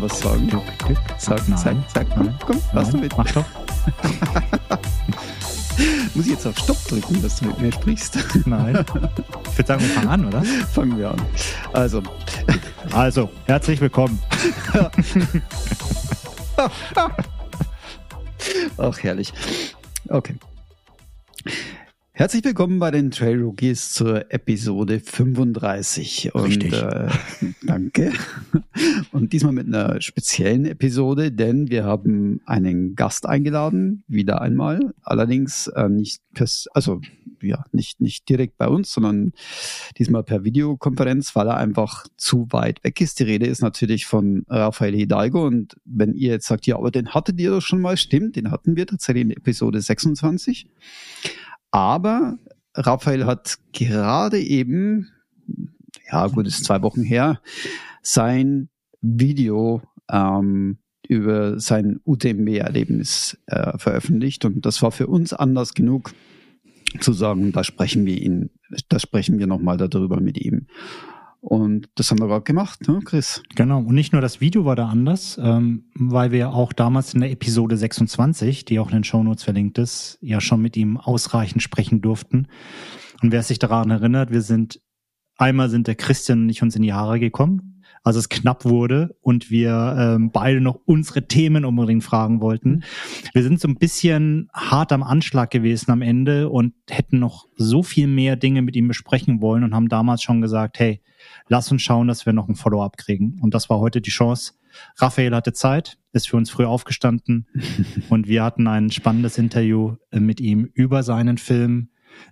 Du was sagen. Sag, Nein. sag, sag. Komm, Nein. komm, was Nein, damit? Mach doch. Muss ich jetzt auf Stopp drücken, dass du mit mir sprichst? Nein. Ich würde sagen, wir fangen an, oder? Fangen wir an. Also, Also, herzlich willkommen. ach herrlich. Okay. Herzlich willkommen bei den Trail Rookies zur Episode 35. Und Richtig. Äh, danke. Und diesmal mit einer speziellen Episode, denn wir haben einen Gast eingeladen, wieder einmal. Allerdings äh, nicht, also ja, nicht, nicht direkt bei uns, sondern diesmal per Videokonferenz, weil er einfach zu weit weg ist. Die Rede ist natürlich von Rafael Hidalgo. Und wenn ihr jetzt sagt, ja, aber den hattet ihr doch schon mal, stimmt, den hatten wir tatsächlich in Episode 26. Aber Raphael hat gerade eben, ja gut, ist zwei Wochen her, sein Video ähm, über sein UTMB-Erlebnis äh, veröffentlicht und das war für uns Anlass genug zu sagen, da sprechen wir ihn, da sprechen wir nochmal darüber mit ihm. Und das haben wir gerade gemacht, ne, Chris? Genau. Und nicht nur das Video war da anders, ähm, weil wir auch damals in der Episode 26, die auch in den Shownotes verlinkt ist, ja schon mit ihm ausreichend sprechen durften. Und wer sich daran erinnert, wir sind, einmal sind der Christian und ich uns in die Haare gekommen, als es knapp wurde und wir ähm, beide noch unsere Themen unbedingt fragen wollten. Wir sind so ein bisschen hart am Anschlag gewesen am Ende und hätten noch so viel mehr Dinge mit ihm besprechen wollen und haben damals schon gesagt, hey, lass uns schauen, dass wir noch ein Follow-up kriegen. Und das war heute die Chance. Raphael hatte Zeit, ist für uns früh aufgestanden und wir hatten ein spannendes Interview äh, mit ihm über seinen Film,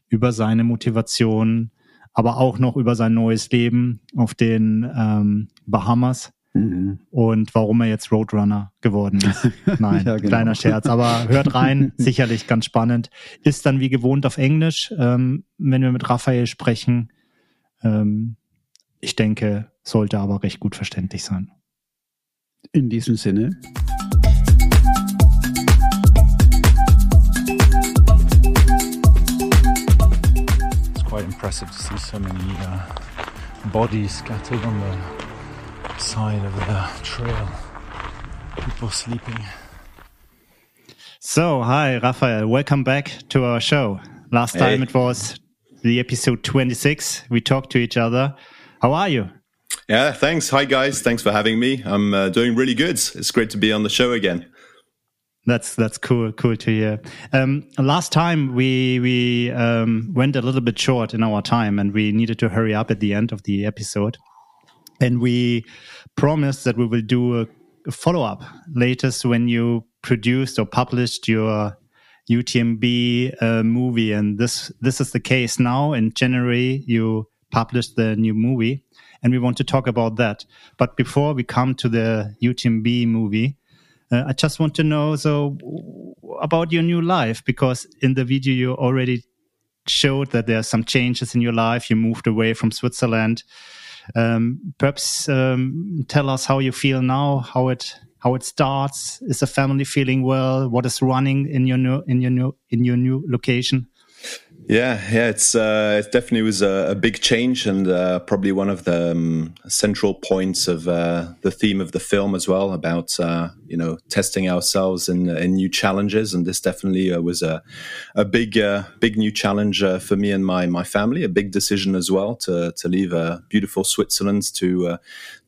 über seine Motivation, aber auch noch über sein neues Leben auf den ähm, Bahamas Mhm. und warum er jetzt Roadrunner geworden ist. Nein, Ja, genau. kleiner Scherz. Aber hört rein, sicherlich ganz spannend. Ist dann wie gewohnt auf Englisch, ähm, wenn wir mit Raphael sprechen. Ähm, ich denke, sollte aber recht gut verständlich sein. In diesem Sinne. Quite impressive to see so many uh, bodies scattered on the side of the trail. People sleeping. So, hi, Rafael. Welcome back to our show. Last Hey. time it was the episode 26. We talked to each other. How are you? Yeah, thanks. Hi, guys. Thanks for having me. I'm uh, doing really good. It's great to be on the show again. That's that's cool, cool to hear. Um, last time we we um, went a little bit short in our time, and we needed to hurry up at the end of the episode. And we promised that we will do a, follow up latest when you produced or published your UTMB uh, movie, and this this is the case now. In January, you published the new movie, and we want to talk about that. But before we come to the UTMB movie. Uh, I just want to know so about your new life because in the video you already showed that there are some changes in your life. You moved away from Switzerland. Um, perhaps um, tell us how you feel now, how it how it starts. Is the family feeling well? What is running in your new in your new in your new location? Yeah, yeah, it's uh, it definitely was a, a big change and uh, probably one of the um, central points of uh, the theme of the film as well about uh, you know testing ourselves in, in new challenges. And this definitely uh, was a a big uh, big new challenge for me and my my family a big decision as well to to leave beautiful Switzerland to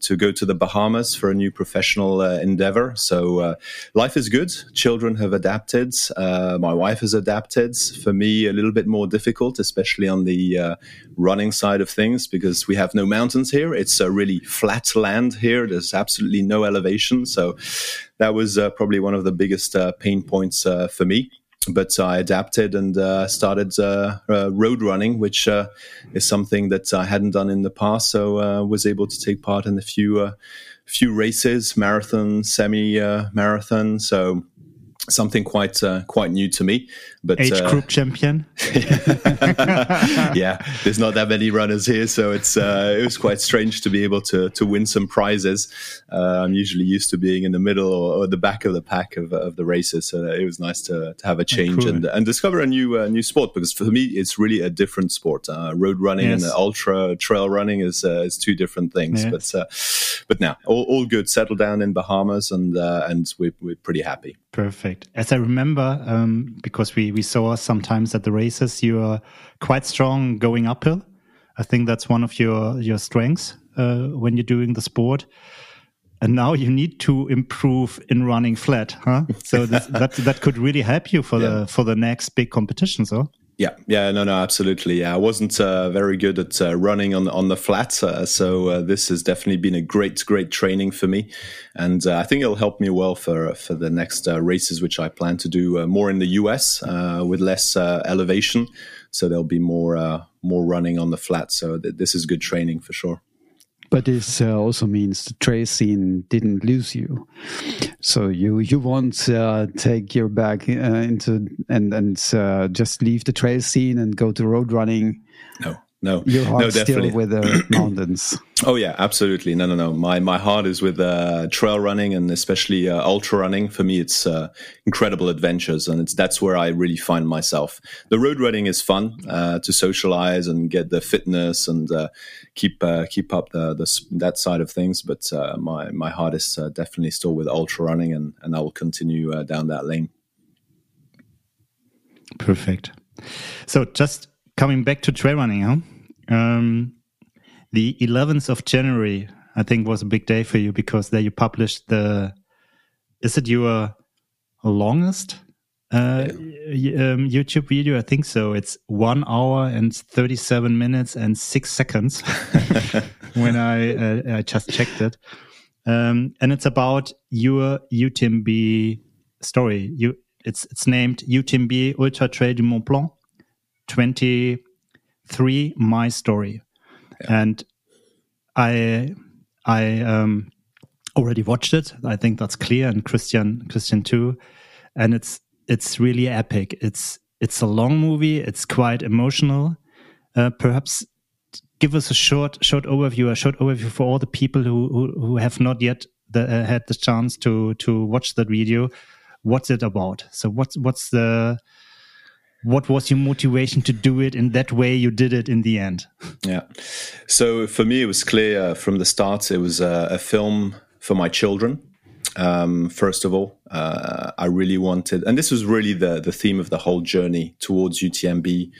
to go to the Bahamas for a new professional uh, endeavor. So uh, life is good. Children have adapted. Uh, my wife has adapted. For me, a little bit more difficult, especially on the uh, running side of things, because we have no mountains here. It's a really flat land here. There's absolutely no elevation. So that was uh, probably one of the biggest uh, pain points for me but I adapted and uh, started uh, uh, road running, which uh, is something that I hadn't done in the past. So uh, was able to take part in a few uh, few races, marathon, semi marathon. So something quite uh, quite new to me. But age uh, group champion. yeah, there's not that many runners here, so it's uh, it was quite strange to be able to to win some prizes. Uh, I'm usually used to being in the middle or, or, the back of the pack of, of the races, so it was nice to, to have a change and and discover a new uh, new sport because for me it's really a different sport. Uh, road running yes. and ultra trail running is is two different things, yes. but but now all, all good. Settled down in Bahamas and and we're we're pretty happy. Perfect. As I remember, um, because we, we saw sometimes at the races, you are quite strong going uphill. I think that's one of your, your strengths uh, when you're doing the sport. And now you need to improve in running flat, huh? So this, that that could really help you for yeah. the for the next big competition, so. Yeah, yeah, no, no, absolutely. Yeah, I wasn't uh, very good at uh, running on on the flat, uh, so uh, this has definitely been a great, great training for me, and uh, I think it'll help me well for for the next uh, races, which I plan to do more in the US with less elevation. So there'll be more more running on the flat. So th- this is good training for sure. But this uh, also means the trail scene didn't lose you. So you you won't uh, take your back uh, into and and uh, just leave the trail scene and go to road running. No, no, your heart no, still with the mountains. Oh yeah, absolutely. No, no, no. My my heart is with uh, trail running and especially uh, ultra running. For me, it's uh, incredible adventures, and it's that's where I really find myself. The road running is fun uh, to socialize and get the fitness and uh, keep uh, keep up the, the, that side of things. But my my heart is definitely still with ultra running, and and I will continue down that lane. Perfect. So just coming back to trail running, huh? Um, the 11th of January, I think, was a big day for you because there you published the. Is it your longest uh, yeah. um, YouTube video? I think so. It's one hour and 37 minutes and six seconds when I uh, I just checked it. Um, and it's about your UTMB story. You, it's it's named UTMB Ultra Trail du Mont Blanc 23 my story. Yeah. and i i um already watched it. I think that's clear and christian christian too. And it's it's really epic. It's it's a long movie. It's quite emotional. Uh, perhaps give us a short short overview a short overview for all the people who who, who have not yet the, uh, had the chance to to watch that video. What's it about? So what's what's the what was your motivation to do it in that way? You did it in the end. Yeah. So for me it was clear uh, from the start it was uh, a film for my children. Um, first of all uh, i really wanted and this was really the the theme of the whole journey towards utmb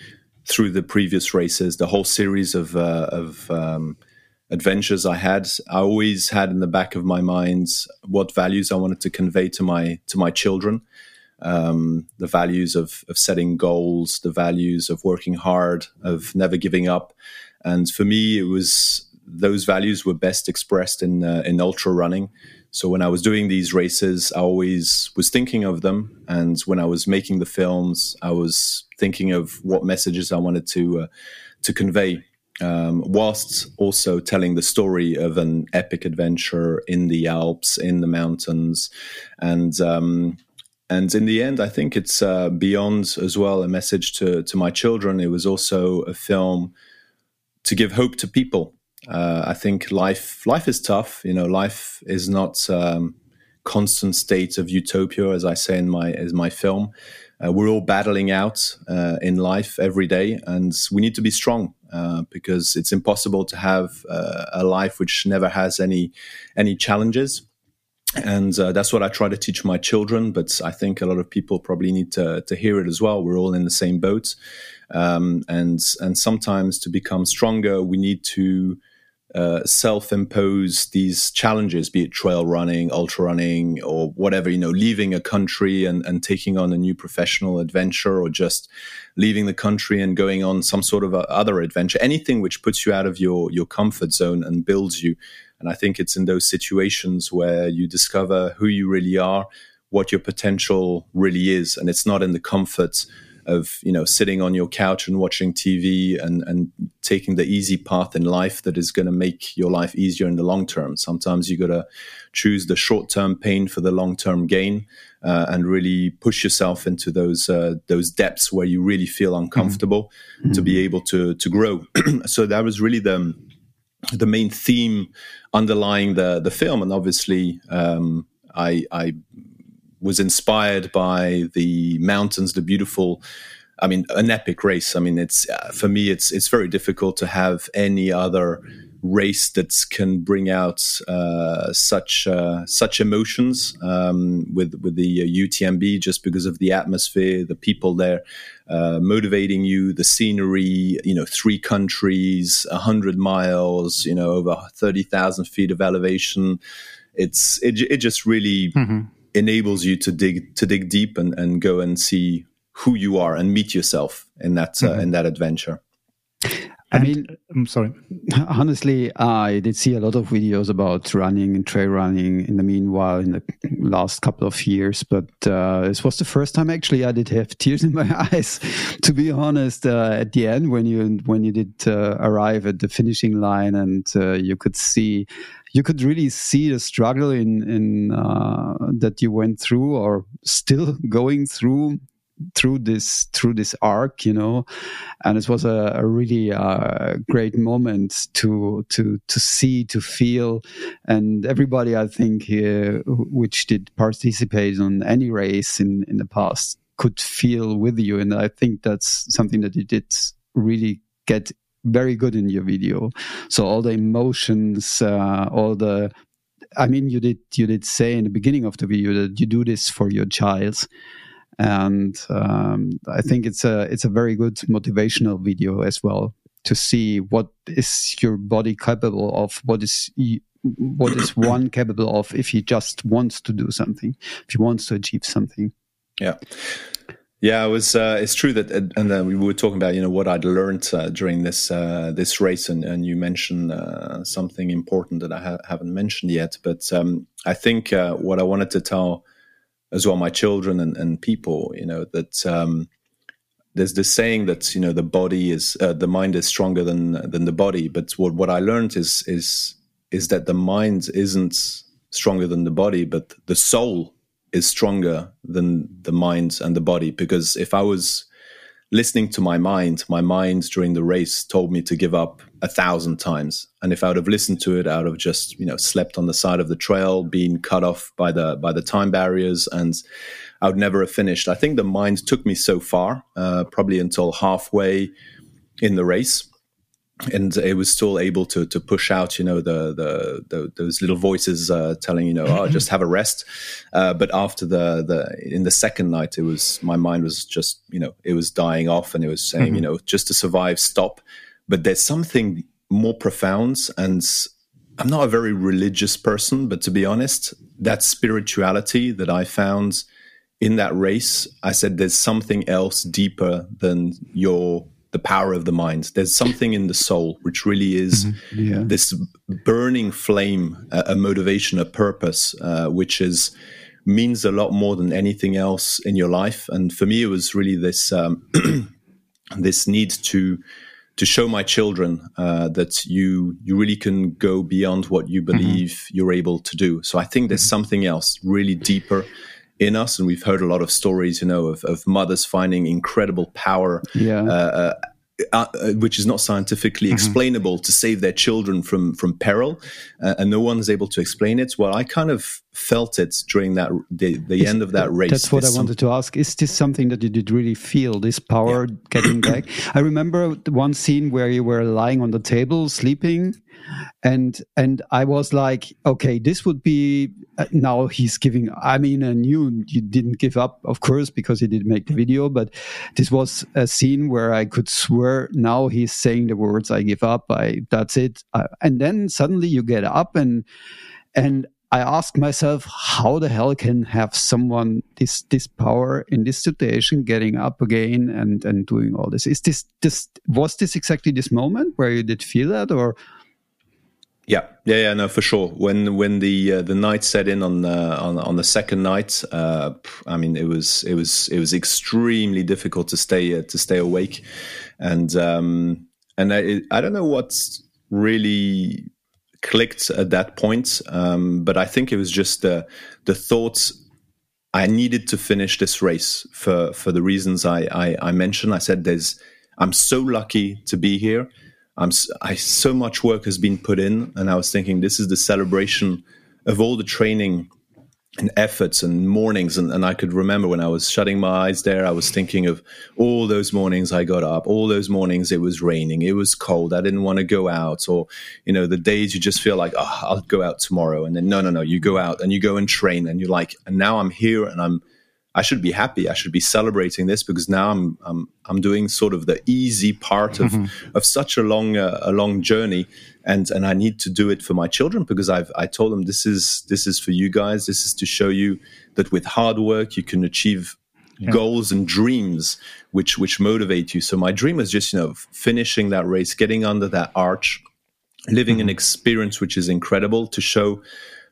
through the previous races the whole series of uh, of um, adventures i had. I always had in the back of my mind what values i wanted to convey to my to my children um, the values of, of setting goals, the values of working hard, of never giving up. And for me, it was those values were best expressed in uh, in ultra running. So when I was doing these races, I always was thinking of them, and when I was making the films, I was thinking of what messages I wanted to uh, to convey, um, whilst also telling the story of an epic adventure in the Alps, in the mountains, and um, and in the end, I think it's uh, beyond as well a message to to my children. It was also a film to give hope to people. Uh, I think life life is tough. You know, life is not um, constant state of utopia, as I say in my as my film. Uh, we're all battling out uh, in life every day, and we need to be strong uh, because it's impossible to have uh, a life which never has any any challenges and uh, that's what I try to teach my children. But I think a lot of people probably need to to hear it as well. We're all in the same boat, um, and and sometimes to become stronger, we need to uh, self-impose these challenges, be it trail running, ultra running, or whatever. You know, leaving a country and and taking on a new professional adventure, or just leaving the country and going on some sort of other adventure. Anything which puts you out of your your comfort zone and builds you and I think it's in those situations where you discover who you really are, what your potential really is. And it's not in the comfort of you know sitting on your couch and watching TV and and taking the easy path in life that is going to make your life easier in the long term. Sometimes you got to choose the short term pain for the long term gain, uh, and really push yourself into those uh, those depths where you really feel uncomfortable mm-hmm. to be able to to grow. so that was really the the main theme underlying the the film, and obviously um, I, I was inspired by the mountains, the beautiful. I mean, an epic race. I mean, it's uh, for me, it's it's very difficult to have any other race that can bring out uh, such uh, such emotions um, with with the UTMB, uh, just because of the atmosphere, the people there uh, motivating you, the scenery. You know, three countries, hundred miles. You know, over thirty thousand feet of elevation. It's it, it just really. Mm-hmm enables you to dig to dig deep and, and go and see who you are and meet yourself in that uh, mm-hmm. in that adventure. I mean, I'm sorry. Honestly, I did see a lot of videos about running and trail running in the meanwhile in the last couple of years, but uh, this was the first time actually I did have tears in my eyes. To be honest, uh, at the end when you when you did uh, arrive at the finishing line and uh, you could see you could really see the struggle in in uh, that you went through or still going through through this through this arc you know? And it was a, a really uh, great moment to to to see to feel. And everybody i think here which did participate on any race in in the past could feel with you. And i think that's something that you did really get very good in your video. So all the emotions, uh, all the, I mean, you did you did say in the beginning of the video that you do this for your child, and um, I think it's a it's a very good motivational video as well to see what is your body capable of, what is what is one capable of if he just wants to do something, if he wants to achieve something. Yeah. Yeah, it was. Uh, it's true that, and then we were talking about you know what I'd learned uh, during this uh, this race, and, and you mentioned uh, something important that I ha- haven't mentioned yet. But um, I think uh, what I wanted to tell as well my children and, and people, you know, that um, there's this saying that you know the body is uh, the mind is stronger than than the body. But what what I learned is is is that the mind isn't stronger than the body, but the soul is stronger than the mind and the body because if I was listening to my mind, my mind during the race told me to give up a thousand times. And if I would have listened to it, I would have just, you know, slept on the side of the trail, been cut off by the by the time barriers, and I would never have finished. I think the mind took me so far, uh, probably until halfway in the race and it was still able to to push out, you know, the the, the those little voices uh, telling you know, oh, just have a rest. Uh, but after the the in the second night, it was my mind was just you know it was dying off, and it was saying mm-hmm. you know just to survive, stop. But there's something more profound, and I'm not a very religious person, but to be honest, that spirituality that I found in that race, I said there's something else deeper than your the power of the mind. There's something in the soul which really is mm-hmm. yeah. this burning flame, a, a motivation, a purpose, uh, which is means a lot more than anything else in your life. And for me, it was really this um, this need to to show my children uh, that you you really can go beyond what you mm-hmm. believe mm-hmm. you're able to do. So I think there's mm-hmm. something else really deeper in us, and we've heard a lot of stories, you know, of, of mothers finding incredible power, yeah. Uh, uh, uh, which is not scientifically mm-hmm. explainable to save their children from from peril, uh, and no one is able to explain it. Well, I kind of felt it during that the, the end of that race. That's what I wanted to ask. Is this something that you did really feel? This power yeah. getting back? I remember one scene where you were lying on the table sleeping and and I was like, okay, this would be uh, now he's giving. I mean, and you you didn't give up, of course, because he did make the video, but this was a scene where I could swear now he's saying the words, "I give up," I that's it, uh, and then suddenly you get up and and I ask myself, how the hell can have someone this this power in this situation, getting up again and and doing all this? Is this this was this exactly this moment where you did feel that, or Yeah, yeah, yeah, no, for sure. When when the uh, the night set in on uh, on on the second night, uh, I mean, it was it was it was extremely difficult to stay uh, to stay awake, and um, and I, I don't know what's really clicked at that point, um, but I think it was just the the thoughts. I needed to finish this race for for the reasons I I, I mentioned. I said, "There's I'm so lucky to be here." I'm I so much work has been put in, and I was thinking this is the celebration of all the training and efforts and mornings and, and I could remember when I was shutting my eyes there, I was thinking of all those mornings I got up, all those mornings it was raining, it was cold, I didn't want to go out, or you know, the days you just feel like, oh, I'll go out tomorrow. And then no, no, no, you go out and you go and train and you're like, and now I'm here and I'm I should be happy. I should be celebrating this because now I'm I'm I'm doing sort of the easy part of mm-hmm. of such a long uh, a long journey, and and I need to do it for my children because I've I told them this is this is for you guys. This is to show you that with hard work you can achieve yeah. goals and dreams which which motivate you. So my dream was just you know finishing that race, getting under that arch, living mm-hmm. an experience which is incredible to show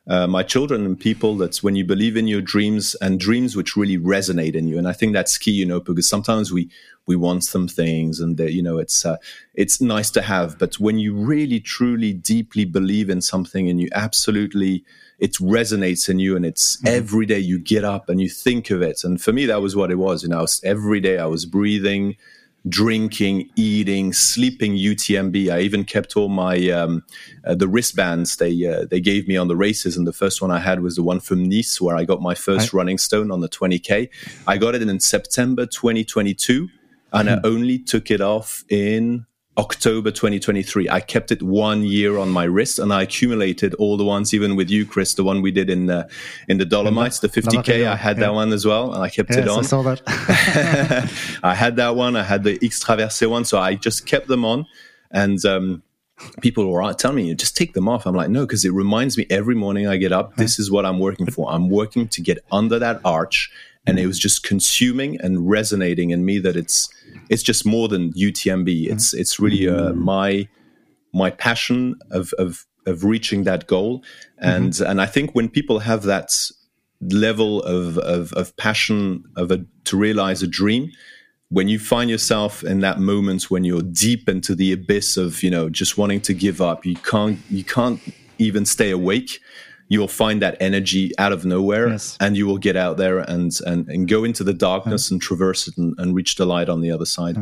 uh, my children and people that's when you believe in your dreams and dreams which really resonate in you. And i think that's key you know because sometimes we we want some things and you know it's uh, it's nice to have. But when you really truly deeply believe in something and you absolutely it resonates in you and it's mm-hmm. every day you get up and you think of it. And for me that was what it was you know every day i was breathing drinking, eating, sleeping UTMB. I even kept all my um, uh, the wristbands they uh, they gave me on the races, and the first one I had was the one from Nice, where I got my first right. running stone on the 20k. I got it in September 2022, and I hmm. only took it off in October 2023. I kept it one year on my wrist, and I accumulated all the ones, even with you, Chris, the one we did in the in the Dolomites, the 50k. I had yeah. that one as well, and I kept yes, it on. I saw that. I had that one. I had the X Traversée one, so I just kept them on, and. Um, people were telling me just take them off i'm like no because it reminds me every morning i get up this is what i'm working for i'm working to get under that arch and it was just consuming and resonating in me that it's it's just more than UTMB. It's it's really uh, my my passion of of of reaching that goal, and mm-hmm. and I think when people have that level of of, of passion of a to realize a dream, when you find yourself in that moment when you're deep into the abyss of you know just wanting to give up, you can't you can't even stay awake you will find that energy out of nowhere yes. and you will get out there and, and, and go into the darkness and traverse it and, and, reach the light on the other side.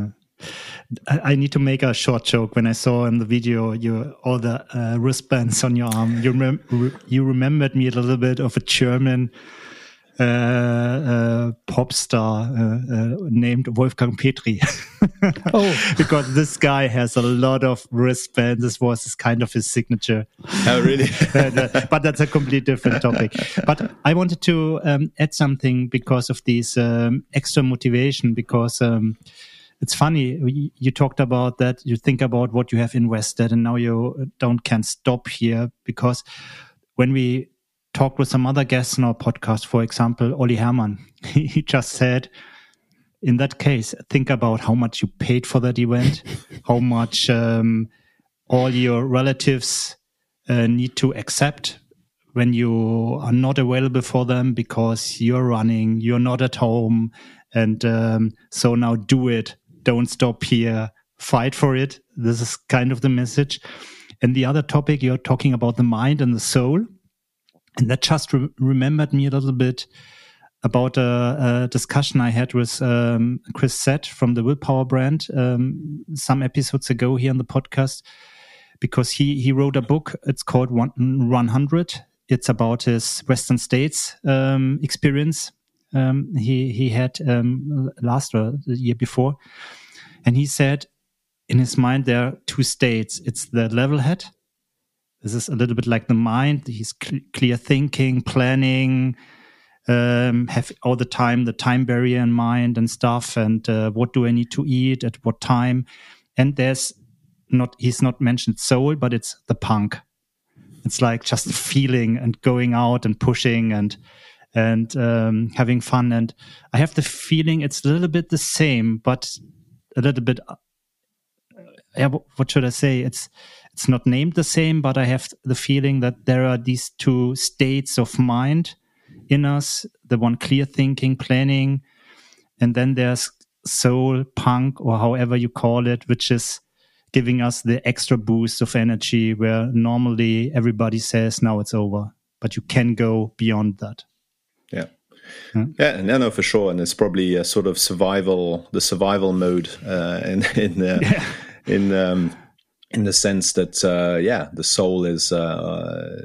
I need to make a short joke. When I saw in the video you all the uh, wristbands on your arm, you, rem you remembered me a little bit of a German uh, uh, pop star uh, uh, named Wolfgang Petry. oh, because this guy has a lot of wristbands. This was his kind of his signature. Oh, really? but that's a completely different topic. But I wanted to um, add something because of this um, extra motivation. Because um, it's funny you talked about that. You think about what you have invested, and now you don't can stop here because when we talked with some other guests in our podcast, for example, Olli Hermann. he just said, in that case, think about how much you paid for that event, how much um, all your relatives uh, need to accept when you are not available for them because you're running, you're not at home. And um, so now do it. Don't stop here. Fight for it. This is kind of the message. And the other topic, you're talking about the mind and the soul. And that just re remembered me a little bit about a, a discussion I had with um, Chris Sett from the Willpower brand um, some episodes ago here on the podcast, because he he wrote a book. It's called One, 100. It's about his Western States um, experience um, he he had um, last or the year before, and he said in his mind there are two states. It's the level head this is a little bit like the mind. He's cl clear thinking, planning, um, have all the time the time barrier in mind and stuff. And uh, what do I need to eat at what time? And there's not, he's not mentioned soul, but it's the punk. It's like just feeling and going out and pushing and, and um, having fun. And I have the feeling it's a little bit the same, but a little bit, uh, yeah, what should I say? It's, it's not named the same, but I have the feeling that there are these two states of mind in us the one clear thinking, planning, and then there's soul, punk, or however you call it, which is giving us the extra boost of energy where normally everybody says, now it's over, but you can go beyond that. Yeah. Yeah, no, no, for sure, and it's probably a sort of survival, the survival mode uh, in in uh, yeah. in um, in the sense that uh, yeah, the soul is uh,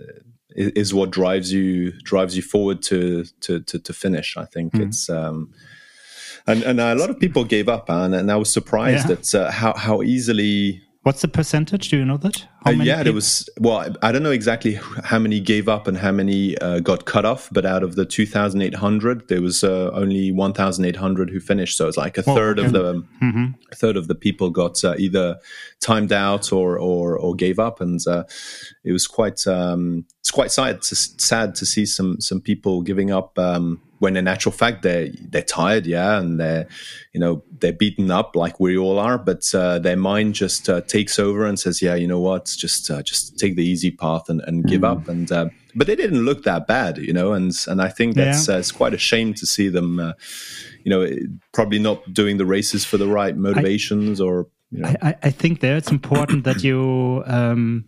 is what drives you drives you forward to to to, to finish. I think mm. it's. Um, and, and a lot of people gave up, and, and I was surprised yeah. at uh, how how easily What's the percentage? Do you know that? Uh, yeah, people? there was. Well, I don't know exactly how many gave up and how many uh, got cut off, but out of the 2,800, there was uh, only 1,800 who finished. So it's like a oh, third okay. of the mm-hmm. a third of the people got uh, either timed out or or, or gave up, and uh, it was quite um, it's quite sad to, sad to see some some people giving up. Um, when in actual fact they're they're tired, yeah, and they're you know they're beaten up like we all are, but uh, their mind just uh, takes over and says, yeah, you know what, just uh, just take the easy path and, and give mm. up. And uh, but they didn't look that bad, you know, and and I think that's yeah. Uh, it's quite a shame to see them, uh, you know, probably not doing the races for the right motivations I, or. You know. I, I think there it's important that you. Um,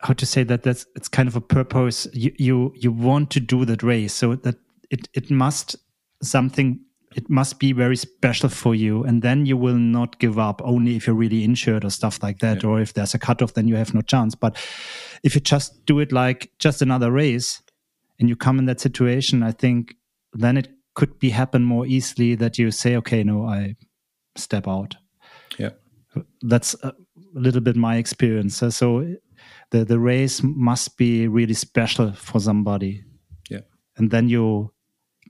how to say that that's it's kind of a purpose you you you want to do that race so that it it must something it must be very special for you and then you will not give up only if you're really injured or stuff like that yeah. or if there's a cutoff then you have no chance. But if you just do it like just another race and you come in that situation i think then it could be happen more easily that you say okay no i step out. Yeah. That's a little bit my experience. So the the race must be really special for somebody. Yeah. And then you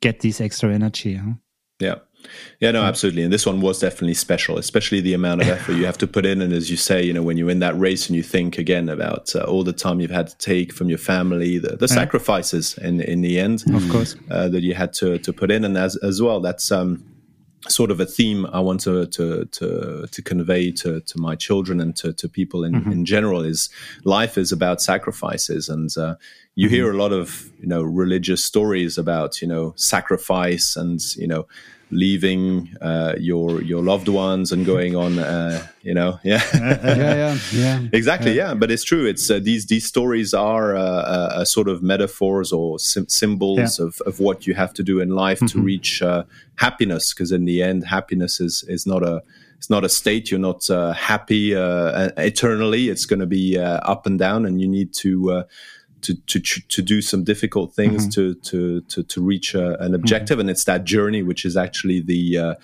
get this extra energy. Huh? Yeah. Yeah, no, absolutely. And this one was definitely special, especially the amount of effort you have to put in. And as you say, you know, when you're in that race and you think again about uh, all the time you've had to take from your family, the, the yeah. sacrifices in in the end, of course, uh, that you had to to put in, and as as well, that's um, sort of a theme I want to to to, to convey to, to my children and to, to people in, mm-hmm. in general is life is about sacrifices and uh, you mm-hmm. hear a lot of you know religious stories about you know sacrifice and you know leaving uh, your your loved ones and going on uh, you know yeah yeah yeah yeah exactly yeah. yeah. but it's true it's uh, these these stories are uh, uh, a sort of metaphors or sim- symbols yeah. of, of what you have to do in life mm-hmm. to reach uh, happiness because in the end happiness is is not a it's not a state you're not happy eternally it's going to be up and down and you need to to to to do some difficult things mm-hmm. to to to to reach a, an objective, mm-hmm. and it's that journey which is actually the, uh,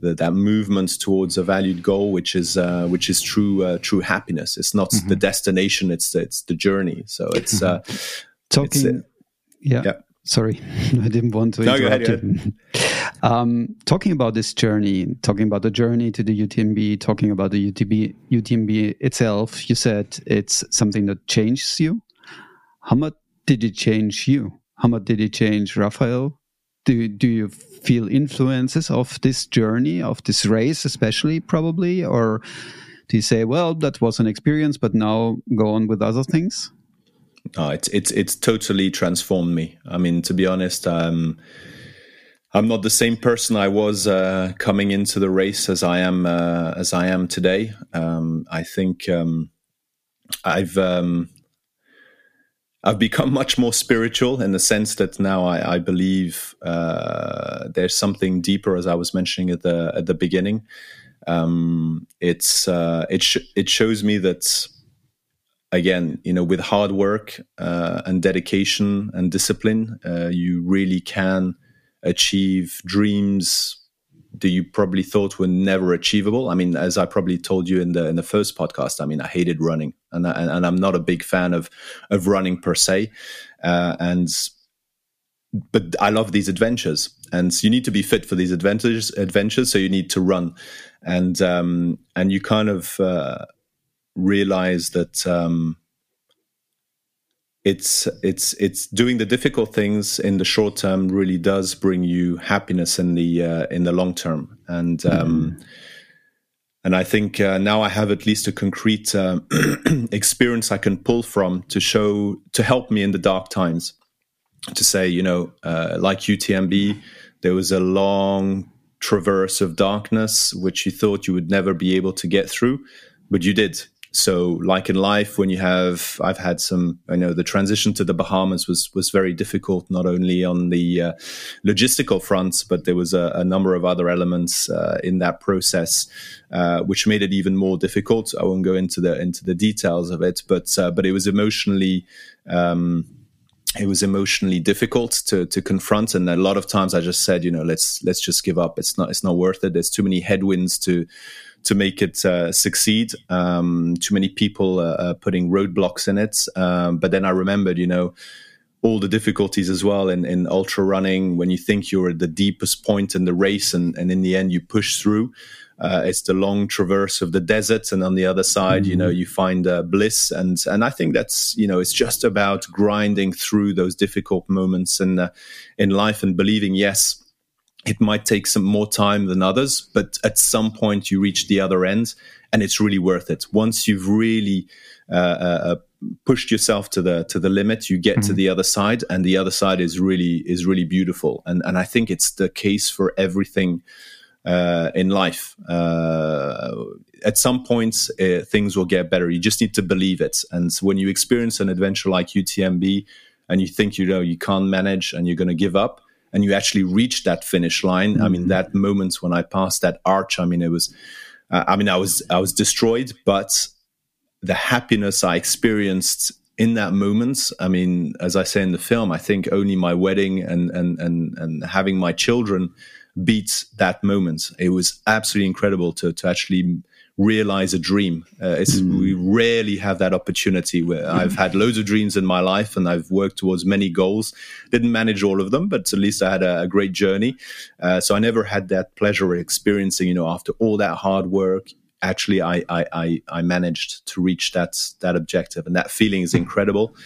the, that movement towards a valued goal, which is uh, which is true uh, true happiness. It's not mm-hmm. the destination; it's it's the journey. So it's uh, talking. It's, yeah. yeah. Sorry, I didn't want to interrupt no, you. Um, talking about this journey, talking about the journey to the UTMB, talking about the UTB, UTMB itself, you said it's something that changes you. How much did it change you? How much did it change Rafael? Do, do you feel influences of this journey, of this race, especially probably? Or do you say, well, that was an experience, but now go on with other things? No, it's it's it's totally transformed me. I mean, to be honest, um, I'm not the same person I was uh, coming into the race as I am uh, as I am today. Um, I think um, I've um, I've become much more spiritual in the sense that now I, I believe uh, there's something deeper, as I was mentioning at the at the beginning. Um, it's uh, it sh- it shows me that again, you know, with hard work uh, and dedication and discipline, uh, you really can achieve dreams that you probably thought were never achievable. I mean, as I probably told you in the in the first podcast, I mean, I hated running, and I, and I'm not a big fan of of running per se, uh, and but I love these adventures, and so you need to be fit for these adventures. Adventures, so you need to run, and um, and you kind of uh, realize that. Um, it's it's it's doing the difficult things in the short term really does bring you happiness in the uh, in the long term and um, and I think uh, now I have at least a concrete uh, experience I can pull from to show to help me in the dark times. To say, you know, uh, like UTMB, there was a long traverse of darkness which you thought you would never be able to get through, but you did. So, like in life, when you have, I've had some, I know the transition to the Bahamas was was very difficult, not only on the uh, logistical fronts, but there was a, a number of other elements uh, in that process, uh, which made it even more difficult. I won't go into the into the details of it, but uh, but it was emotionally. Um, it was emotionally difficult to to confront and a lot of times i just said you know let's let's just give up it's not it's not worth it there's too many headwinds to to make it uh, succeed. Um, too many people uh, putting roadblocks in it. Um, but then I remembered, you know, all the difficulties as well in, in ultra running when you think you're at the deepest point in the race and, and in the end you push through. Uh, it's the long traverse of the desert, and on the other side, mm-hmm. you know, you find uh, bliss, and and I think that's you know, it's just about grinding through those difficult moments in uh, in life and believing, yes, it might take some more time than others, but at some point you reach the other end and it's really worth it. Once you've really uh, uh, uh pushed yourself to the to the limit, you get mm-hmm. to the other side, and the other side is really is really beautiful. And and I think it's the case for everything uh, in life. Uh, at some points, uh, things will get better. You just need to believe it. And when you experience an adventure like UTMB, and you think you know you can't manage, and you're going to give up and you actually reach that finish line. Mm-hmm. I mean, mm-hmm. that moment when I passed that arch, I mean, it was, uh, I mean, I was, I was destroyed, but the happiness I experienced in that moment, I mean, as I say in the film, I think only my wedding and, and, and, and having my children beat that moment. It was absolutely incredible to, to actually realize a dream. Uh, mm. We rarely have that opportunity where mm. I've had loads of dreams in my life and I've worked towards many goals. Didn't manage all of them, but at least I had a, a great journey. Uh, so I never had that pleasure of experiencing, you know, after all that hard work, actually I, I, I, I managed to reach that, that objective. And that feeling is incredible.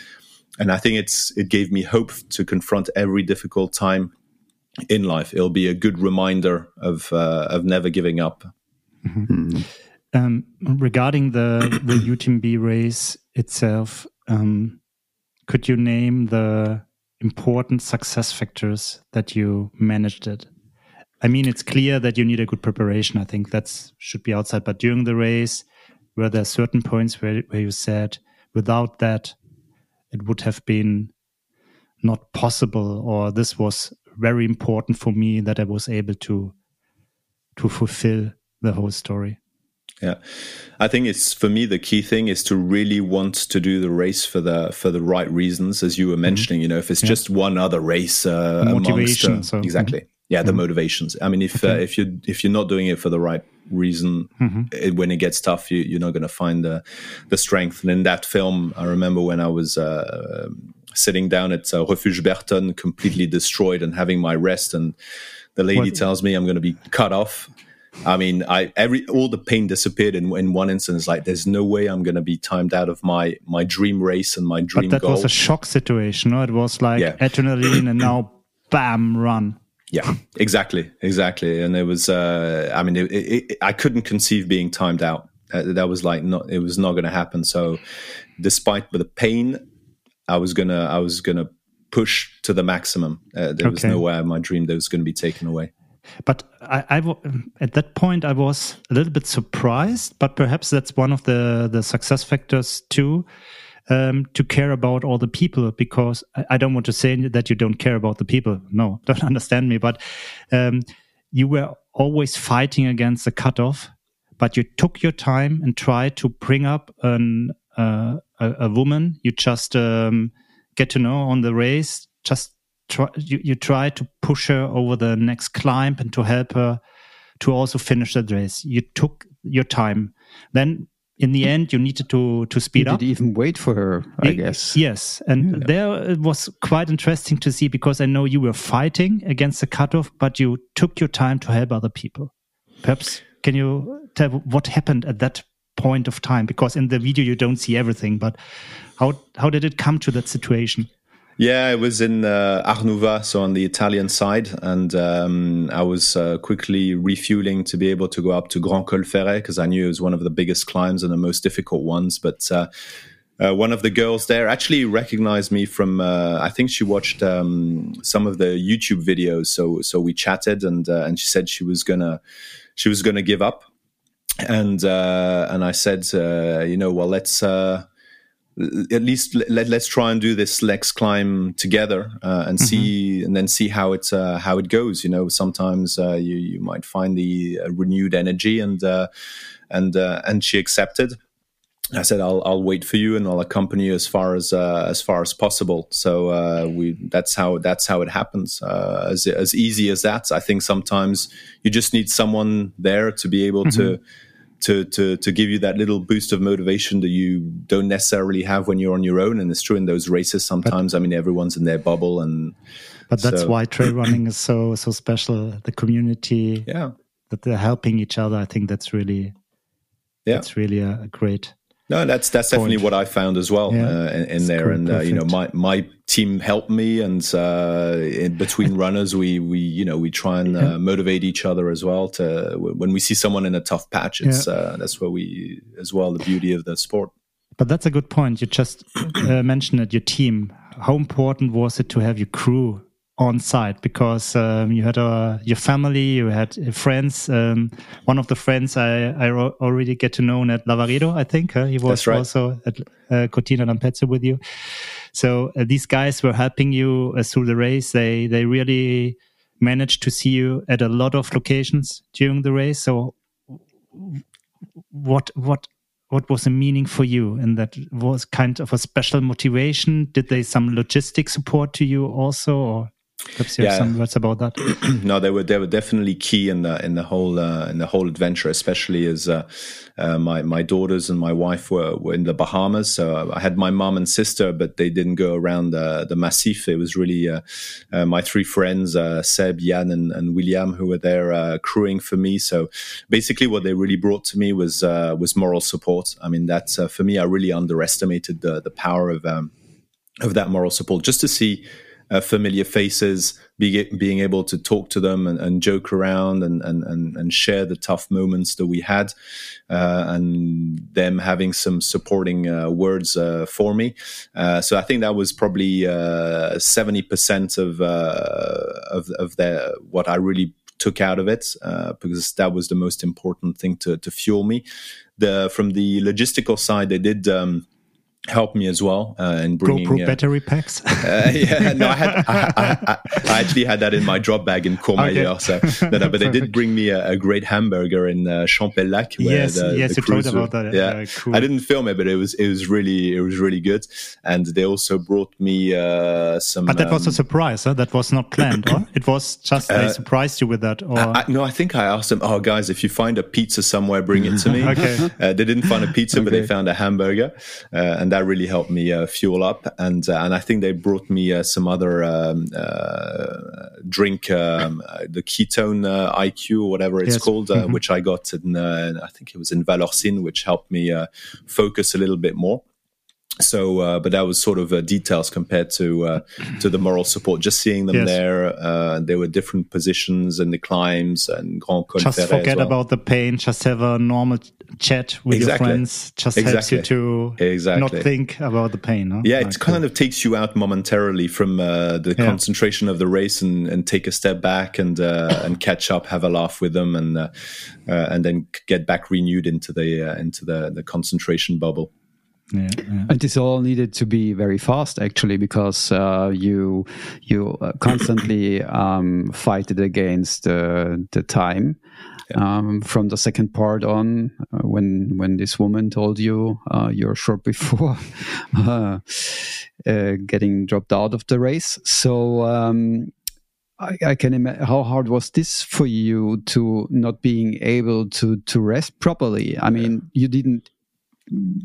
And I think it's, it gave me hope to confront every difficult time in life. It'll be a good reminder of, uh, of never giving up. Mm-hmm. Um, regarding the the UTMB race itself, um, could you name the important success factors that you managed it? I mean, it's clear that you need a good preparation. I think that should be outside. But during the race, were there certain points where, where you said, without that, it would have been not possible, or this was very important for me that I was able to to fulfill the whole story? Yeah, I think it's for me the key thing is to really want to do the race for the for the right reasons, as you were mm-hmm. mentioning. Mm-hmm. You know, if it's yeah. just one other race, uh, motivation, amongst, uh, so, exactly. Mm-hmm. Yeah, the mm-hmm. motivations. I mean, if okay. uh, if you if you're not doing it for the right reason, mm-hmm. it, when it gets tough, you, you're not going to find the the strength. And in that film, I remember when I was uh, sitting down at uh, Refuge Berton, completely destroyed, and having my rest, and the lady what? tells me I'm going to be cut off I mean, I every all the pain disappeared in, in one instance. Like, there's no way I'm going to be timed out of my my dream race and my dream but that goal. was a shock situation. No, it was like yeah. adrenaline, and now, bam, run. Yeah, exactly, exactly. And it was, uh, I mean, it, it, it, I couldn't conceive being timed out. Uh, that was like not, it was not going to happen. So, despite the pain, I was gonna, I was gonna push to the maximum. Uh, there okay. was no way my dream that was going to be taken away. But I, at that point I was a little bit surprised, but perhaps that's one of the the success factors too. Um, to care about all the people because I, I, don't want to say that you don't care about the people. No, don't understand me. But um, you were always fighting against the cutoff, but you took your time and tried to bring up an, uh, a, a, woman you just um, get to know on the race, just try, you, you try to push her over the next climb and to help her to also finish the race. You took your time. Then in the end, you needed to to speed up. you up. Did even wait for her? I guess. Yes, and yeah. there it was quite interesting to see because I know you were fighting against the cutoff, but you took your time to help other people. Perhaps can you tell what happened at that point of time? Because in the video you don't see everything, but how how did it come to that situation? Yeah, it was in uh, Arnuva, so on the Italian side, and um, I was uh, quickly refueling to be able to go up to Grand Col Ferret because I knew it was one of the biggest climbs and the most difficult ones. But uh, uh one of the girls there actually recognized me from. Uh, I think she watched um, some of the YouTube videos, so so we chatted, and uh, and she said she was gonna she was gonna give up, and and I said, you know, well let's at least let, us try and do this lex climb together uh, and mm-hmm. see and then see how it uh, how it goes you know sometimes uh, you you might find the uh, renewed energy and uh, and uh, and she accepted I said I'll I'll wait for you and I'll accompany you as far as as far as possible. So we that's how that's how it happens. as as easy as that. I think sometimes you just need someone there to be able mm-hmm. to to to to give you that little boost of motivation that you don't necessarily have when you're on your own. And it's true in those races sometimes. But, I mean, everyone's in their bubble, and but that's so. why trail running is so so special. The community, yeah, that they're helping each other. I think that's really, yeah, that's really a, a great no, that's that's point. definitely what I found as well yeah. uh, in, in there, cool, and uh, you know my my team helped me, and uh, in between runners, we we you know we try and yeah. Uh, motivate each other as well. To when we see someone in a tough patch, it's yeah. Uh, that's where we as well the beauty of the sport. But that's a good point. You just uh, mentioned it. Your team. How important was it to have your crew on site because um, you had uh, your family, you had uh, friends. Um, one of the friends I, I already get to know at Lavaredo, I think he was right. also at uh, Cortina d'Ampezzo with you. So uh, these guys were helping you uh, through the race. They they really managed to see you at a lot of locations during the race. So what what what was the meaning for you and that was kind of a special motivation did they some logistic support to you also or Perhaps you yeah. have some words about that. no, they were they were definitely key in the in the whole uh, in the whole adventure, especially as uh, uh, my my daughters and my wife were, were in the Bahamas. So I had my mom and sister, but they didn't go around the the Massif. It was really uh, uh, my three friends, uh, Seb, Jan, and, and, William, who were there crewing for me. So basically, what they really brought to me was was moral support. I mean, that for me, I really underestimated the the power of um, of that moral support. Just to see uh, familiar faces, be, being able to talk to them and, and joke around and, and, and, share the tough moments that we had, uh, and them having some supporting uh, words uh, for me. Uh, so I think that was probably uh, seventy percent of of of their what I really took out of it because that was the most important thing to to fuel me. The from the logistical side, they did. Um, helped me as well uh, in bringing GoPro uh, battery packs. uh, yeah, no, I had I, I, I, actually had that in my drop bag in Courmayeur. Okay. So, but, but they did bring me a, a great hamburger in uh, Champex-Lac. Yes, the, yes, the you told about that. Yeah, uh, cool. I didn't film it, but it was it was really it was really good. And they also brought me uh, some. But that um, was a um, surprise. Huh? That was not planned. or it was just they uh, surprised you with that. Or I, no, I think I asked them. Oh, guys, if you find a pizza somewhere, bring it to me. okay. they didn't find a pizza, okay. but they found a hamburger, and that really helped me uh, fuel up. And uh, and I think they brought me uh, some other um, uh, drink, um, uh, the ketone uh, IQ or whatever it's yes. called, mm-hmm. which I got in I think it was in Vallorcine, which helped me focus a little bit more so uh, but that was sort of uh, details compared to uh, to the moral support just seeing them yes. there uh, there were different positions and the climbs and grand just forget well. about the pain just have a normal chat with exactly. your friends just exactly. helps you to exactly. not think about the pain huh? yeah it kind of takes you out momentarily from uh, the yeah. concentration of the race and, and take a step back and uh, and catch up have a laugh with them and and then get back renewed into the into the the concentration bubble yeah, yeah. And this all needed to be very fast, actually, because uh, you you uh, constantly um, fight it against uh, the time. Yeah. Um, from the second part on, uh, when when this woman told you uh, you're short before uh, getting dropped out of the race, so um, I, I, can imagine how hard was this for you to not being able to to rest properly. I mean, you didn't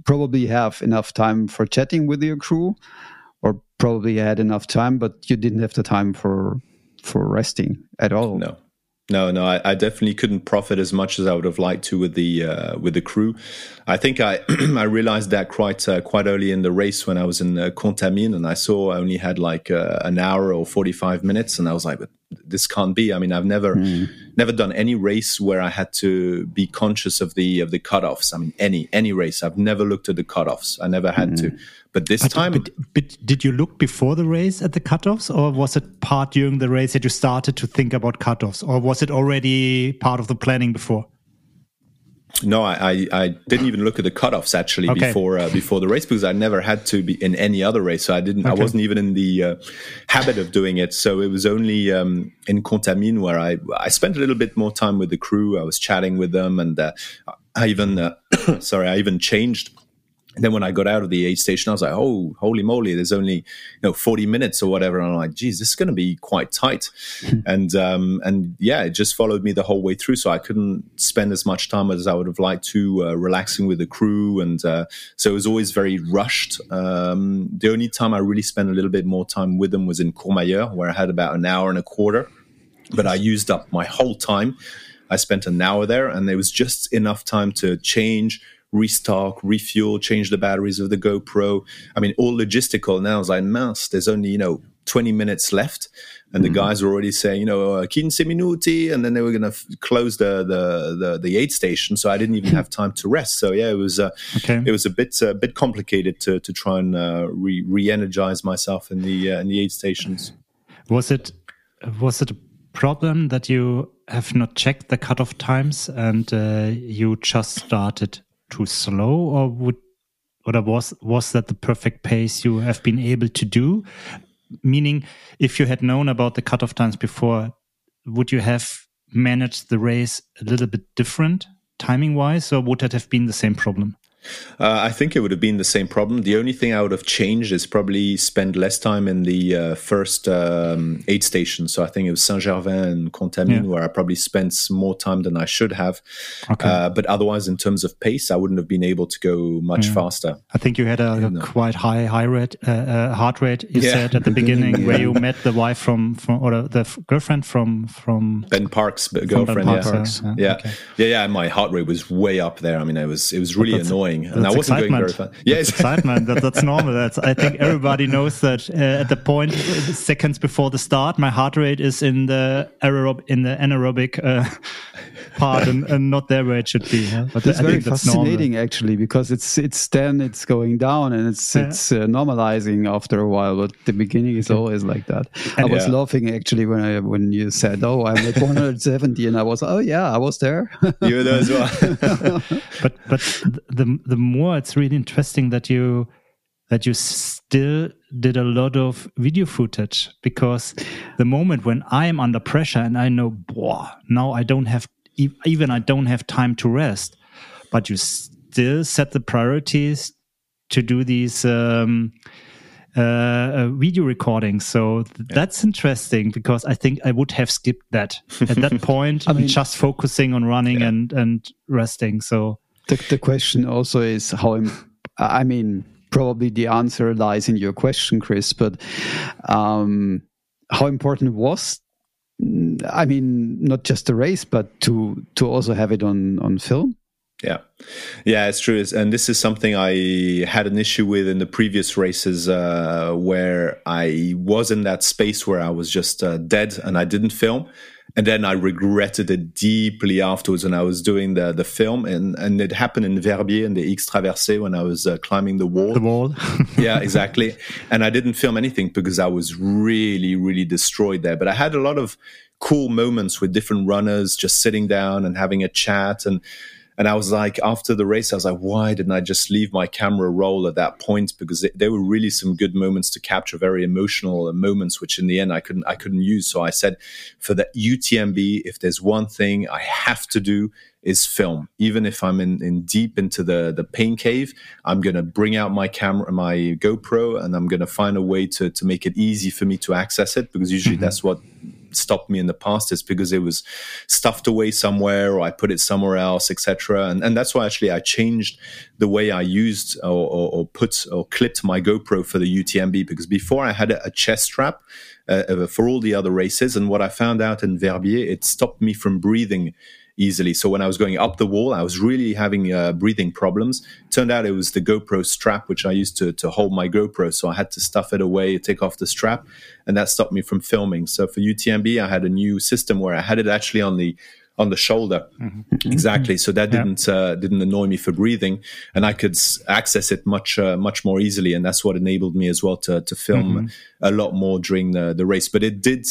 probably have enough time for chatting with your crew or probably had enough time but you didn't have the time for for resting at all no no, no, I, I, definitely couldn't profit as much as I would have liked to with the uh, with the crew. I think I I realized that quite uh, quite early in the race when I was in uh, Contamine and I saw I only had like uh, an hour or forty five minutes, and I was like, this can't be. I mean, I've never mm. never done any race where I had to be conscious of the of the cutoffs. I mean, any any race, I've never looked at the cutoffs. I never had mm. to. But this but, time, but, but, did you look before the race at the cutoffs, or was it part during the race that you started to think about cutoffs, or was it already part of the planning before? No, I, I, I didn't even look at the cutoffs actually okay. before uh, before the race because I never had to be in any other race, so I didn't. Okay. I wasn't even in the uh, habit of doing it. So it was only um, in Contamine where I I spent a little bit more time with the crew. I was chatting with them, and uh, I even uh, sorry, I even changed and then when I got out of the aid station, I was like, "Oh, holy moly! There's only you know 40 minutes or whatever." And I'm like, "Geez, this is going to be quite tight." and um, and yeah, it just followed me the whole way through. So I couldn't spend as much time as I would have liked to uh, relaxing with the crew, and uh, so it was always very rushed. Um, the only time I really spent a little bit more time with them was in Courmayeur, where I had about an hour and a quarter, but I used up my whole time. I spent an hour there, and there was just enough time to change restock, refuel, change the batteries of the GoPro. I mean, all logistical. Now I was like, mince, there's only, you know, 20 minutes left. And mm-hmm. the guys were already saying, you know, uh, 15 minuti. And then they were going to f- close the, the, the, the, aid station. So I didn't even have time to rest. So yeah, it was, uh, okay. it was a bit, a uh, bit complicated to, to try and uh, re, re-energize myself in the, uh, in the aid stations. Was it, was it a problem that you have not checked the cutoff times and uh, you just started too slow, or would or was was that the perfect pace you have been able to do? Meaning, if you had known about the cutoff times before, would you have managed the race a little bit different timing wise, or would that have been the same problem? Uh, I think it would have been the same problem. The only thing I would have changed is probably spend less time in the uh, first um, aid station. So I think it was Saint Gervais and Contamine yeah. where I probably spent more time than I should have. Okay. Uh, but otherwise, in terms of pace, I wouldn't have been able to go much yeah. faster. I think you had a, a quite high high rate uh, uh, heart rate. You yeah. said at the beginning where you met the wife from from or the girlfriend from from Ben Parks girlfriend. Ben Parks, yeah, yeah, okay. yeah, yeah. My heart rate was way up there. I mean, it was it was really annoying going, and I wasn't excitement. going very fast. Yeah, that's excitement. That, that's normal. That's I think everybody knows that uh, at the point seconds before the start, my heart rate is in the aerob in the anaerobic uh, part and, and, not there where it should be. Yeah? But it's I very fascinating normal. actually because it's it's then it's going down and it's yeah. it's uh, normalizing after a while. But the beginning is always like that. And I was yeah. laughing actually when I when you said, "Oh, I'm at 170," and I was, "Oh yeah, I was there." you were there as well. but but the the more it's really interesting that you that you still did a lot of video footage because the moment when I'm under pressure and I know, boah, now I don't have even I don't have time to rest, but you still set the priorities to do these um, uh, uh, video recordings. So th yeah. that's interesting because I think I would have skipped that at that point. I mean, just focusing on running yeah. and and resting. So the, the question also is how, I mean, probably the answer lies in your question, Chris, but um, how important was I mean, not just the race, but to to also have it on on film. Yeah, yeah, it's true, and this is something I had an issue with in the previous races, uh, where I was in that space where I was just uh, dead and I didn't film, and then I regretted it deeply afterwards when I was doing the the film, and and it happened in Verbier in the X Traversée when I was uh, climbing the wall. The wall. yeah, exactly. And I didn't film anything because I was really really destroyed there. But I had a lot of cool moments with different runners, just sitting down and having a chat and and I was like, after the race, I was like, why didn't I just leave my camera roll at that point? Because it, there were really some good moments to capture, very emotional moments, which in the end I couldn't I couldn't use. So I said, for the UTMB, if there's one thing I have to do is film. Even if I'm in, in deep into the the pain cave, I'm gonna bring out my camera, my GoPro, and I'm gonna find a way to to make it easy for me to access it because usually mm-hmm. that's what stopped me in the past is because it was stuffed away somewhere or I put it somewhere else, etc. And and that's why actually I changed the way I used or, or, or put or clipped my GoPro for the UTMB because before I had a, chest strap. Uh, for all the other races, and what I found out in Verbier, it stopped me from breathing easily. So when I was going up the wall, I was really having uh, breathing problems. Turned out it was the GoPro strap, which I used to, to hold my GoPro. So I had to stuff it away, take off the strap, and that stopped me from filming. So for UTMB, I had a new system where I had it actually on the on the shoulder. Mm-hmm. Exactly. So that didn't yeah. uh, didn't annoy me for breathing, and I could access it much uh, much more easily, and that's what enabled me as well to to film mm-hmm. a lot more during the the race. But it did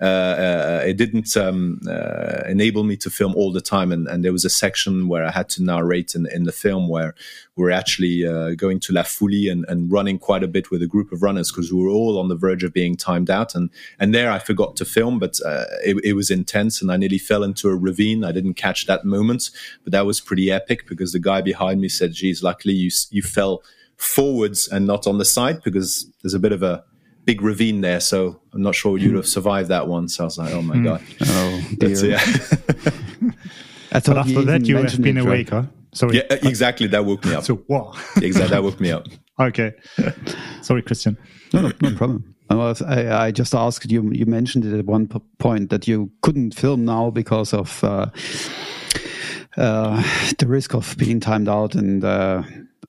Uh, uh, uh, it didn't um, uh, enable me to film all the time. And, and, there was a section where I had to narrate in, in the film where we're actually going to La Fouly and, and, running quite a bit with a group of runners because we were all on the verge of being timed out. And, and there I forgot to film, but it, it was intense and I nearly fell into a ravine. I didn't catch that moment, but that was pretty epic because the guy behind me said, geez, luckily you, you fell forwards and not on the side because there's a bit of a big ravine there, so I'm not sure you'd have survived that one. So I was like, oh my mm. god. Oh dear. yeah. I thought but after that you have been awake, huh? Sorry. Yeah, exactly. That woke me up. so what? exactly, that woke me up. Okay. Sorry, Christian. No, no, no problem. I, I, just asked you. You mentioned it at one point that you couldn't film now because of uh, uh, the risk of being timed out, and uh,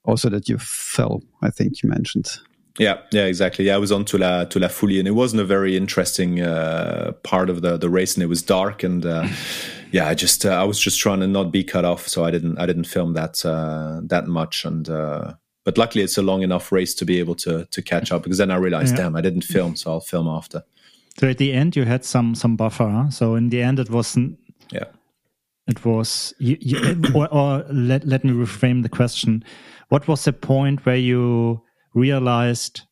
also that you fell. I think you mentioned. Yeah, yeah, exactly. Yeah, I was on to La to La Fouly, and it wasn't a very interesting uh, part of the the race, and it was dark, and uh, yeah, I just uh, I was just trying to not be cut off, so I didn't I didn't film that uh, that much, and uh, but luckily it's a long enough race to be able to to catch up because then I realized, yeah. damn, I didn't film, so I'll film after. So at the end, you had some some buffer. Huh? So in the end, it wasn't. Yeah. It was, you, you, or, or let let me reframe the question. What was the point where you realized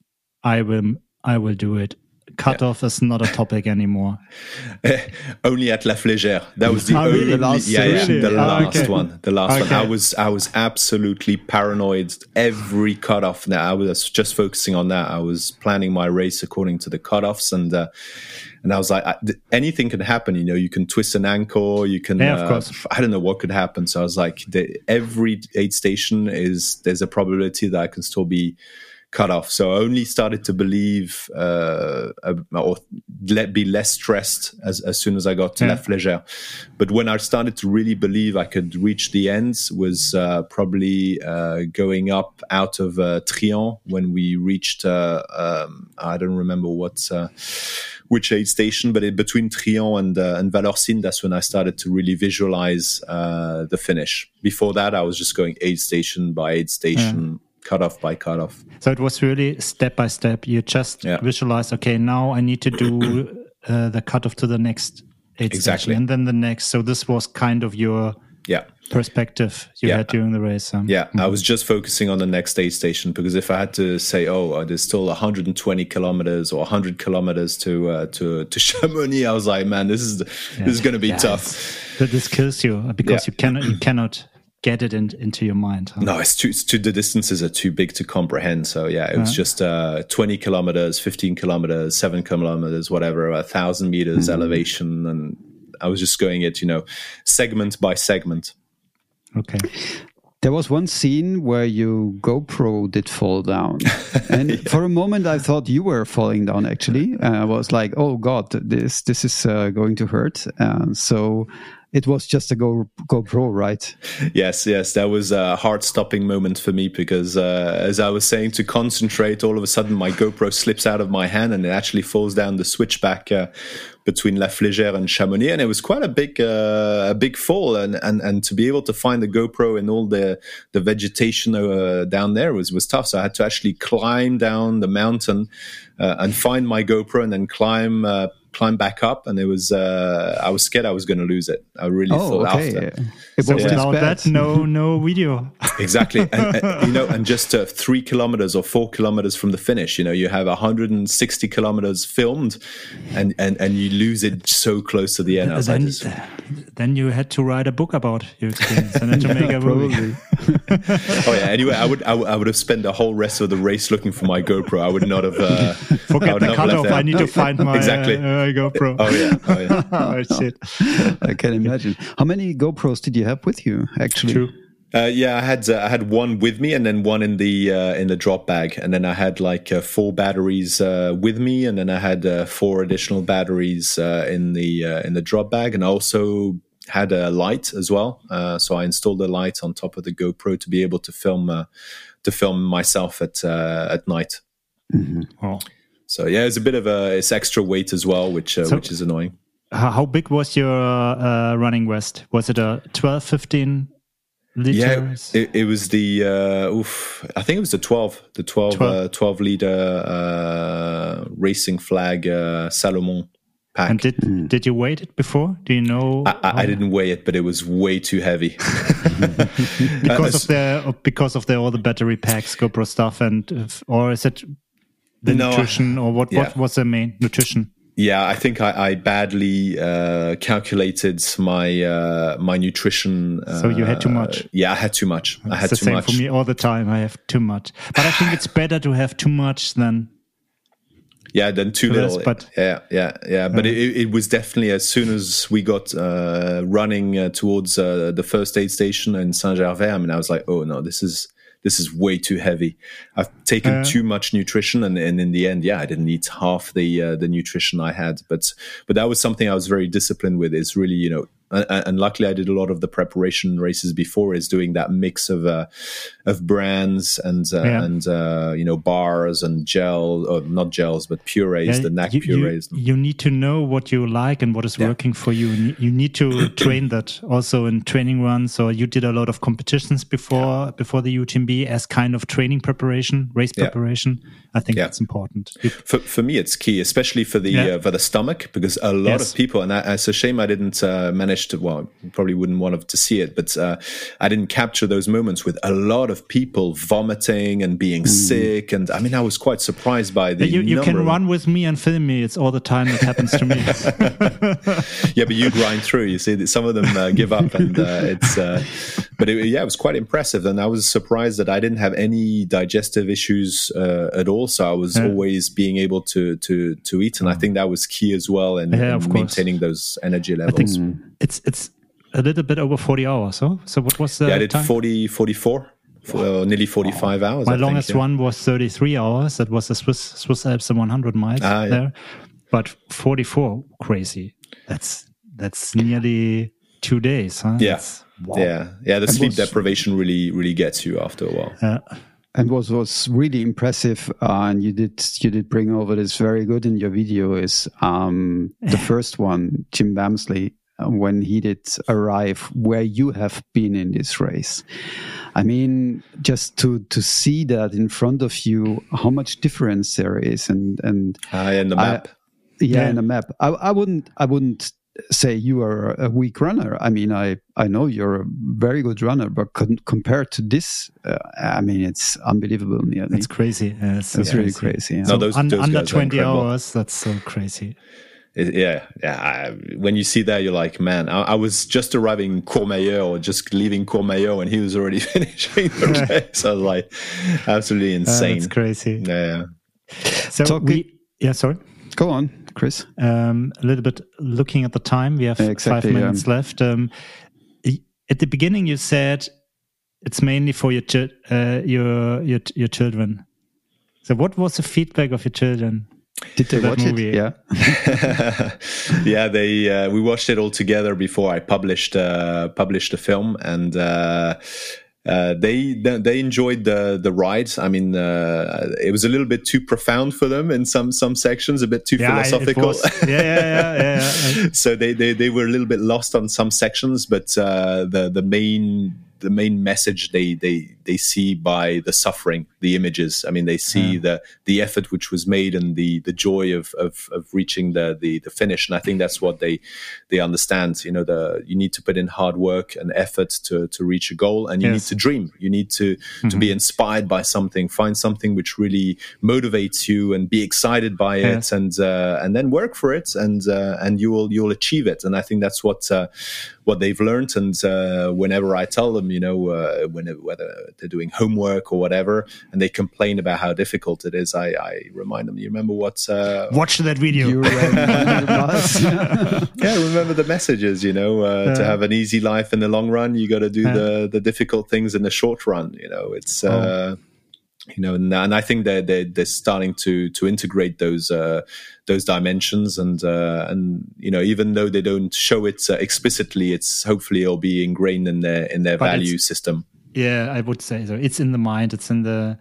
I will I will do it. Cutoff yeah. is not a topic anymore. only at La Flégère. That was the oh, only really? last, yeah, yeah, the last okay. one. The last okay. one. I was I was absolutely paranoid every cutoff. Now I was just focusing on that. I was planning my race according to the cutoffs and uh, and I was like, I, anything can happen. You know, you can twist an ankle. You can. Yeah, of uh, course. I don't know what could happen. So I was like, the, every aid station is there's a probability that I can still be cut off. So I only started to believe uh, or let be less stressed as, as soon as I got to yeah. La Flégère. But when I started to really believe I could reach the ends was uh, probably uh, going up out of uh, Trient when we reached, uh, um, I don't remember what uh, which aid station, but in between Trient and, uh, and Vallorcine, that's when I started to really visualize uh, the finish. Before that, I was just going aid station by aid station, cut off by cut off. So it was really step by step. You just yeah. visualize, okay, now I need to do uh, the cutoff to the next aid exactly. station and then the next. So this was kind of your yeah perspective you yeah. had during the race. Um, yeah, mm-hmm. I was just focusing on the next aid station because if I had to say, oh, uh, there's still 120 kilometers or 100 kilometers to uh, to to Chamonix, I was like, man, this is yeah. this is going to be yeah, tough. This kills you because you cannot you cannot get it in, into your mind. Huh? No, it's too, it's too, the distances are too big to comprehend. So yeah, it was just uh, 20 kilometers, 15 kilometers, seven kilometers, whatever, a thousand meters mm-hmm. elevation. And I was just going it, you know, segment by segment. Okay. There was one scene where your GoPro did fall down, and yeah. for a moment I thought you were falling down. Actually, uh, I was like, "Oh God, this this is uh, going to hurt." Uh, so it was just a Go GoPro, right? Yes, yes, that was a heart-stopping moment for me because, uh, as I was saying, to concentrate, all of a sudden my GoPro slips out of my hand and it actually falls down the switchback uh, between La Flégère and Chamonix, and it was quite a big, uh, a big fall, and, and and to be able to find the GoPro in all the the vegetation uh, down there was was tough. So I had to actually climb down the mountain uh, and find my GoPro, and then climb uh, climb back up, and it was uh, I was scared I was going to lose it. I really oh, thought okay. after. It so without that, no no video. exactly, and, and, you know, and just uh, three kilometers or four kilometers from the finish, you know, you have 160 kilometers filmed, and and and you lose it so close to the end. Then, then, you had to write a book about your experience and then to make a movie. oh yeah. Anyway, I would, I would I would have spent the whole rest of the race looking for my GoPro. I would not have. Uh, Forget the cutoff. I need to find my exactly. uh, GoPro. Oh yeah. Oh yeah. oh shit. I can imagine. How many GoPros did you have with you? Actually, True. Uh, yeah, I had uh, I had one with me, and then one in the uh, in the drop bag, and then I had like uh, four batteries uh, with me, and then I had uh, four additional batteries in the in the drop bag, and I also had a light as well. so I installed a light on top of the GoPro to be able to film to film myself at at night. Mm-hmm. Oh. So yeah, it's a bit of a it's extra weight as well, which so, which is annoying. How big was your running vest? Was it a 12, 15? liters? Yeah, it, it was the uh, oof, I think it was the 12, the 12, 12, uh, 12 liter uh, racing flag uh, Salomon pack. And did mm. did you weigh it before? Do you know? I, I, I, didn't weigh it, but it was way too heavy because of the because of the all the battery packs, GoPro stuff, and or is it the no, nutrition or what? Yeah. What was the main nutrition? Yeah, I think I, I badly uh, calculated my uh, my nutrition. Uh, so you had too much. Yeah, I had too much. It's I had the too same much. for me all the time. I have too much, but I think it's better to have too much than. Yeah, than too little. But yeah, yeah, yeah. But it, it, was definitely as soon as we got uh, running uh, towards uh, the first aid station in Saint Gervais. I mean, I was like, oh no, this is this is way too heavy. I've taken uh, too much nutrition, and, and in the end, yeah, I didn't eat half the uh, the nutrition I had. But but that was something I was very disciplined with. Is really you know and luckily I did a lot of the preparation races before is doing that mix of uh, of brands and uh, yeah. and uh, you know bars and gel or not gels but purees yeah, the NAC you, purees. you, you, need to know what you like and what is yeah. working for you. You need to train that also in training runs. So you did a lot of competitions before before the UTMB as kind of training preparation race preparation. I think that's important. For, for me it's key especially for the uh, for the stomach because a lot yes. of people and I, it's a shame I didn't uh, manage to, well, probably wouldn't want to see it, but uh, I didn't capture those moments with a lot of people vomiting and being mm. sick. And I mean, I was quite surprised by the. You, you can run with me and film me. It's all the time that happens to me. yeah, but you grind through. You see that some of them uh, give up, and uh, it's. Uh, but it, yeah, it was quite impressive, and I was surprised that I didn't have any digestive issues uh, at all. So I was yeah. always being able to to to eat, and I mm. think that was key as well in, yeah, in maintaining those energy levels it's it's a little bit over 40 hours. So, so what was the Yeah, I did time? 40, 44. For, uh, nearly 45 wow. hours. My I longest think, yeah. one was 33 hours. That was the Swiss Swiss Alps 100 miles ah, yeah. there. But 44, crazy. That's that's nearly two days. Huh? Yeah, wow. yeah, yeah. The sleep was, deprivation really really gets you after a while. Uh, and what was really impressive, uh, and you did you did bring over this very good in your video is um, the first one, Jim Walmsley when he did arrive where you have been in this race. I mean, just to to see that in front of you, how much difference there is, and and uh, in the map, I, yeah, yeah, in the map. I, I wouldn't I wouldn't say you are a weak runner. I mean, I I know you're a very good runner, but con- compared to this, uh, I mean, it's unbelievable. Nearly. It's crazy. Uh, it's, it's really crazy. Yeah. No, those, those under twenty hours. That's so crazy yeah, yeah. I, when you see that, you're like, man, I, I, was just arriving in Courmayeur or just leaving Courmayeur and he was already finishing the race. I was like, absolutely uh, insane. That's crazy. Yeah. So Talking, we, yeah, sorry. Go on, Chris. Um, a little bit looking at the time. We have yeah, exactly, five minutes yeah. left. Um, at the beginning, you said it's mainly for your uh, your your your children. So, what was the feedback of your children? Did they watch movie. it? Yeah, yeah. They uh, we watched it all together before I published uh, published the film, and uh, uh they they enjoyed the the ride. I mean, uh, it was a little bit too profound for them in some some sections, a bit too yeah, philosophical. yeah, yeah, yeah, yeah. so they, they they were a little bit lost on some sections, but uh, the the main the main message they they they see by the suffering, the images. I mean, they see yeah. the the effort which was made and the the joy of of, of reaching the, the the finish. And I think that's what they they understand. You know, the you need to put in hard work and effort to to reach a goal, and you yes. need to dream. You need to mm-hmm. to be inspired by something, find something which really motivates you, and be excited by it, and uh, and then work for it, and uh, and you will you'll achieve it. And I think that's what uh, what they've learned. And uh, whenever I tell them, you know, uh, whenever, whether they're doing homework or whatever, and they complain about how difficult it is, I, I remind them, you remember what? Uh, Watch that video. yeah, remember the messages. You know, uh, to have an easy life in the long run, you got to do the the difficult things in the short run. You know, it's. Oh you know, and, and I think they're, they're, they're starting to to integrate those uh, those dimensions, and uh, and you know, even though they don't show it uh, explicitly, it's hopefully it'll be ingrained in their in their but value system. Yeah, I would say so. It's in the mind. It's in the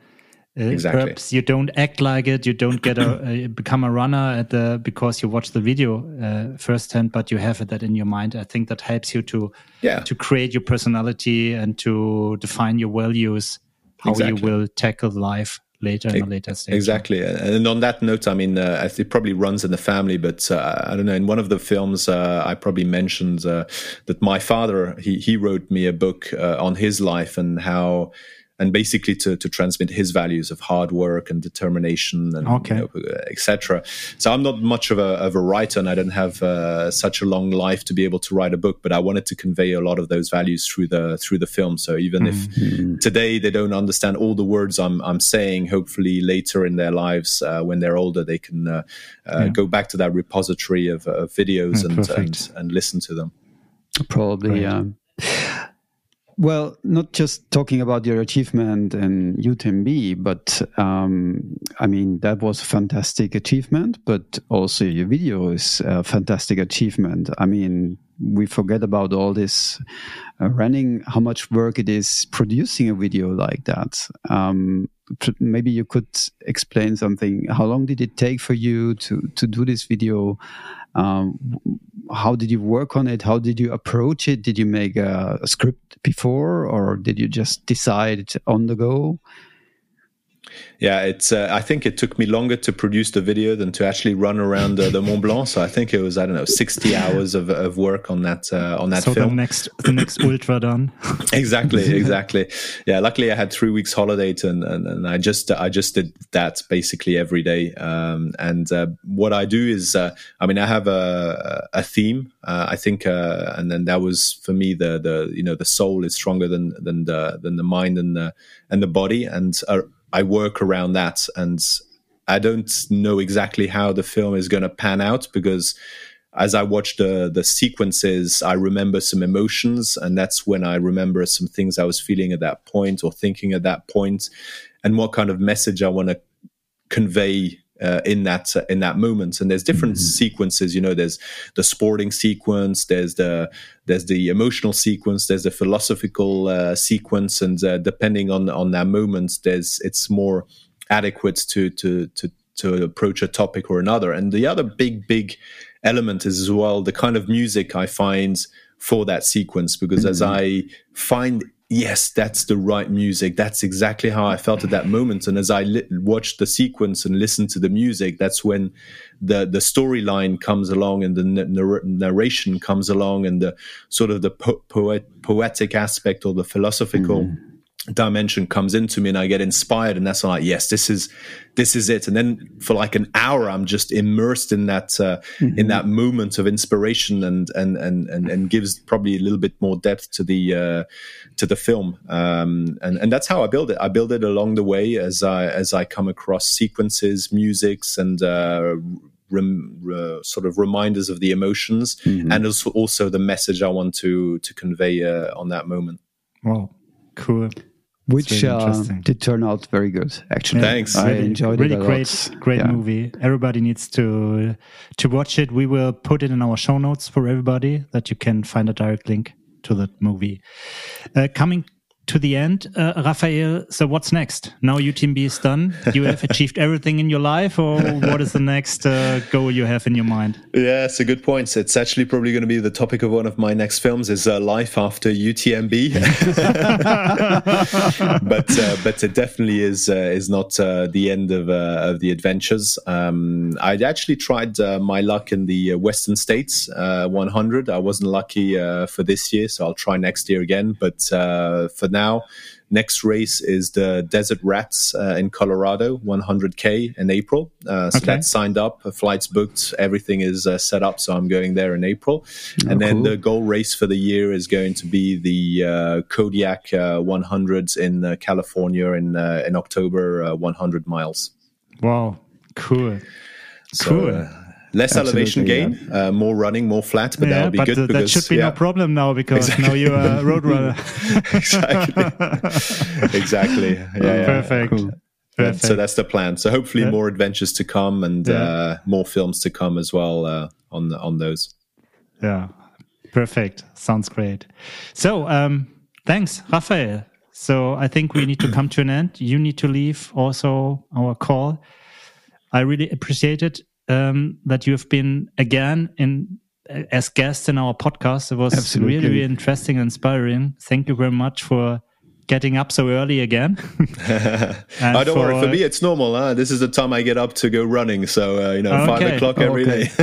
uh, exactly. Perhaps you don't act like it. You don't get a, become a runner at the because you watch the video uh, firsthand, but you have that in your mind. I think that helps you to yeah. to create your personality and to define your values how exactly. you will tackle life later in a later stage. Exactly. And on that note, I mean, uh, it probably runs in the family, but uh, I don't know. In one of the films, uh, I probably mentioned uh, that my father he he wrote me a book uh, on his life and how and basically to, to transmit his values of hard work and determination and okay. you know, etc. So I'm not much of a, of a writer and I don't have uh, such a long life to be able to write a book, but I wanted to convey a lot of those values through the through the film. So even mm-hmm. if today they don't understand all the words I'm I'm saying, hopefully later in their lives uh, when they're older they can uh, uh yeah. go back to that repository of, videos and, and, and listen to them. Probably. Um, well, not just talking about your achievement in UTMB, but um, I mean, that was a fantastic achievement, but also your video is a fantastic achievement. I mean, we forget about all this uh, running, how much work it is producing a video like that. Um, maybe you could explain something. How long did it take for you to, to do this video? Um, how did you work on it? How did you approach it? Did you make a, a script before, or did you just decide on the go? Yeah, it's. Uh, I think it took me longer to produce the video than to actually run around uh, the Mont Blanc. So I think it was I don't know sixty hours of, of work on that uh, on that so film. the next the next ultra done. exactly, exactly. Yeah, luckily I had three weeks holiday to, and, and, and I just I just did that basically every day. Um, and uh, what I do is, uh, I mean, I have a a theme. Uh, I think, and then that was for me the the you know the soul is stronger than than the than the mind and the and the body and I work around that. And I don't know exactly how the film is going to pan out because as I watch the the sequences, I remember some emotions, and that's when I remember some things I was feeling at that point or thinking at that point, and what kind of message I want to convey uh, in that uh, in that moment and there's different mm-hmm. sequences you know there's the sporting sequence there's the there's the emotional sequence there's the philosophical uh, sequence and uh, depending on on that moment there's it's more adequate to to to to approach a topic or another and the other big big element is as well the kind of music i find for that sequence because mm-hmm. as i find yes, that's the right music. That's exactly how I felt at that moment. And as I li- watched the sequence and listened to the music, that's when the the storyline comes along and the narration comes along and the sort of the po- poet- poetic aspect or the philosophical. Mm dimension comes into me and I get inspired and that's like yes this is this is it and then for like an hour I'm just immersed in that uh, mm-hmm. in that moment of inspiration and, and and and and gives probably a little bit more depth to the uh, to the film um, and and that's how I build it I build it along the way as I as I come across sequences musics and uh, Rem, uh, sort of reminders of the emotions mm-hmm. and also, also the message I want to to convey uh, on that moment. Wow, cool which uh, did turn out very good. Actually, thanks. I really, enjoyed really it. Really great, lot. great yeah. movie. Everybody needs to to watch it. We will put it in our show notes for everybody that you can find a direct link to that movie. Uh, coming to the end, uh, Rafael. So what's next? Now UTMB is done. You have achieved everything in your life, or what is the next uh, goal you have in your mind? Yeah, it's a good point. It's actually probably going to be the topic of one of my next films is uh, life after UTMB. but uh, but it definitely is uh, is not uh, the end of of the adventures. Um, I'd actually tried my luck in the Western States 100. I wasn't lucky for this year, so I'll try next year again. But for now. Next race is the Desert Rats uh, in Colorado, 100k in April. Uh, so okay. that's signed up, flights booked, everything is uh, set up. So I'm going there in April, oh, and then cool. the goal race for the year is going to be the uh, Kodiak 100s uh, in uh, California in in October, 100 miles. Wow, cool. So, cool less Absolutely, elevation gain, yeah. uh, more running, more flat, but yeah, that'll be good. because, that should be yeah. no problem now because exactly. now you're a road runner. exactly. exactly. Yeah, Perfect. Cool. Perfect. So that's the plan. So hopefully more adventures to come and uh, more films to come as well uh, on on those. Yeah, perfect. Sounds great. So um, thanks, Rafael. So I think we need to come to an end. You need to leave also our call. I really appreciate it um, that you have been again in as guest in our podcast. It was Absolutely. really, really interesting and inspiring. Thank you very much for getting up so early again. I don't for, worry. For me, it's normal. Huh? This is the time I get up to go running. So, uh, you know, okay. five o'clock every okay. day.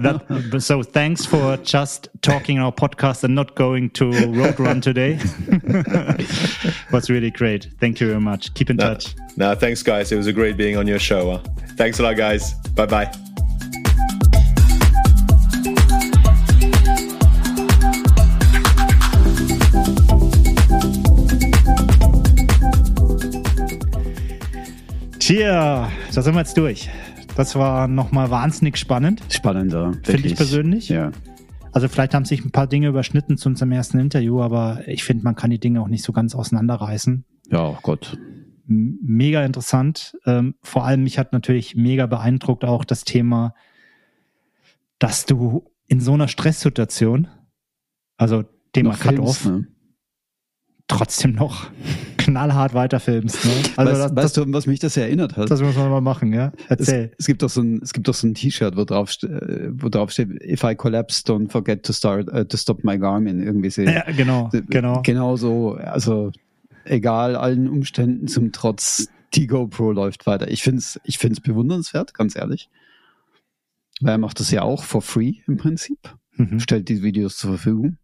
that, so thanks for just talking our podcast and not going to road run today. was really great. Thank you very much. Keep in no, touch. No, thanks, guys. It was a great being on your show. Huh? Thanks a lot, guys. Bye bye. Tja, da sind wir jetzt durch. Das war nochmal wahnsinnig spannend. Spannender. Finde ich persönlich. Ja. Also vielleicht haben sich ein paar Dinge überschnitten zu unserem ersten Interview, aber ich finde, man kann die Dinge auch nicht so ganz auseinanderreißen. Ja, oh Gott. Mega interessant. Ähm, vor allem mich hat natürlich mega beeindruckt auch das Thema, dass du in so einer Stresssituation, also Thema Cut-Off, ne? trotzdem noch knallhart weiterfilmst. Ne? Also weißt, das, weißt du, was mich das erinnert hat? Das muss man mal machen, ja. Erzähl. Es, es gibt doch so ein, es gibt doch so ein T-Shirt, wo drauf, wo drauf steht, if I collapse, don't forget to start, uh, to stop my Garmin, irgendwie so. Ja, genau, genau. Genau so, also, egal allen Umständen zum Trotz, die GoPro läuft weiter. Ich find's, ich find's bewundernswert, ganz ehrlich. Weil er macht das ja auch for free im Prinzip. Mhm. Stellt die Videos zur Verfügung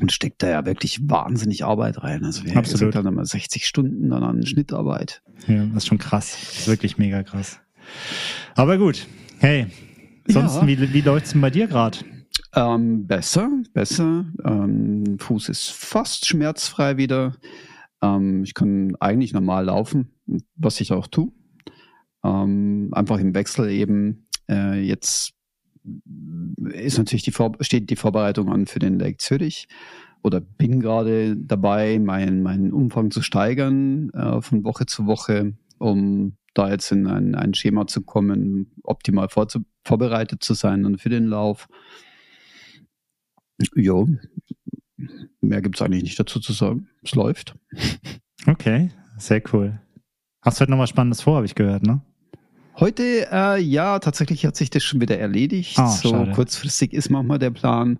und steckt da ja wirklich wahnsinnig Arbeit rein. Also wir Absolut. dann immer 60 Stunden dann an Schnittarbeit. Ja, das ist schon krass. Das ist wirklich mega krass. Aber gut. Hey, sonst, ja. wie, wie läuft's denn bei dir gerade? Ähm, besser, besser. Ähm, Fuß ist fast schmerzfrei wieder. Ähm, ich kann eigentlich normal laufen, was ich auch tue. Ähm, einfach im Wechsel eben äh, jetzt ist natürlich die Vor steht die Vorbereitung an für den Lake Zürich oder bin gerade dabei, meinen meinen Umfang zu steigern äh, von Woche zu Woche, um da jetzt in ein, ein Schema zu kommen, optimal vorbereitet zu sein und für den Lauf. Jo, mehr gibt es eigentlich nicht dazu zu sagen. Es läuft. Okay, sehr cool. Hast du heute noch was Spannendes vor, habe ich gehört, ne? Heute, äh, ja, tatsächlich hat sich das schon wieder erledigt. Oh, so schade. kurzfristig ist manchmal der Plan.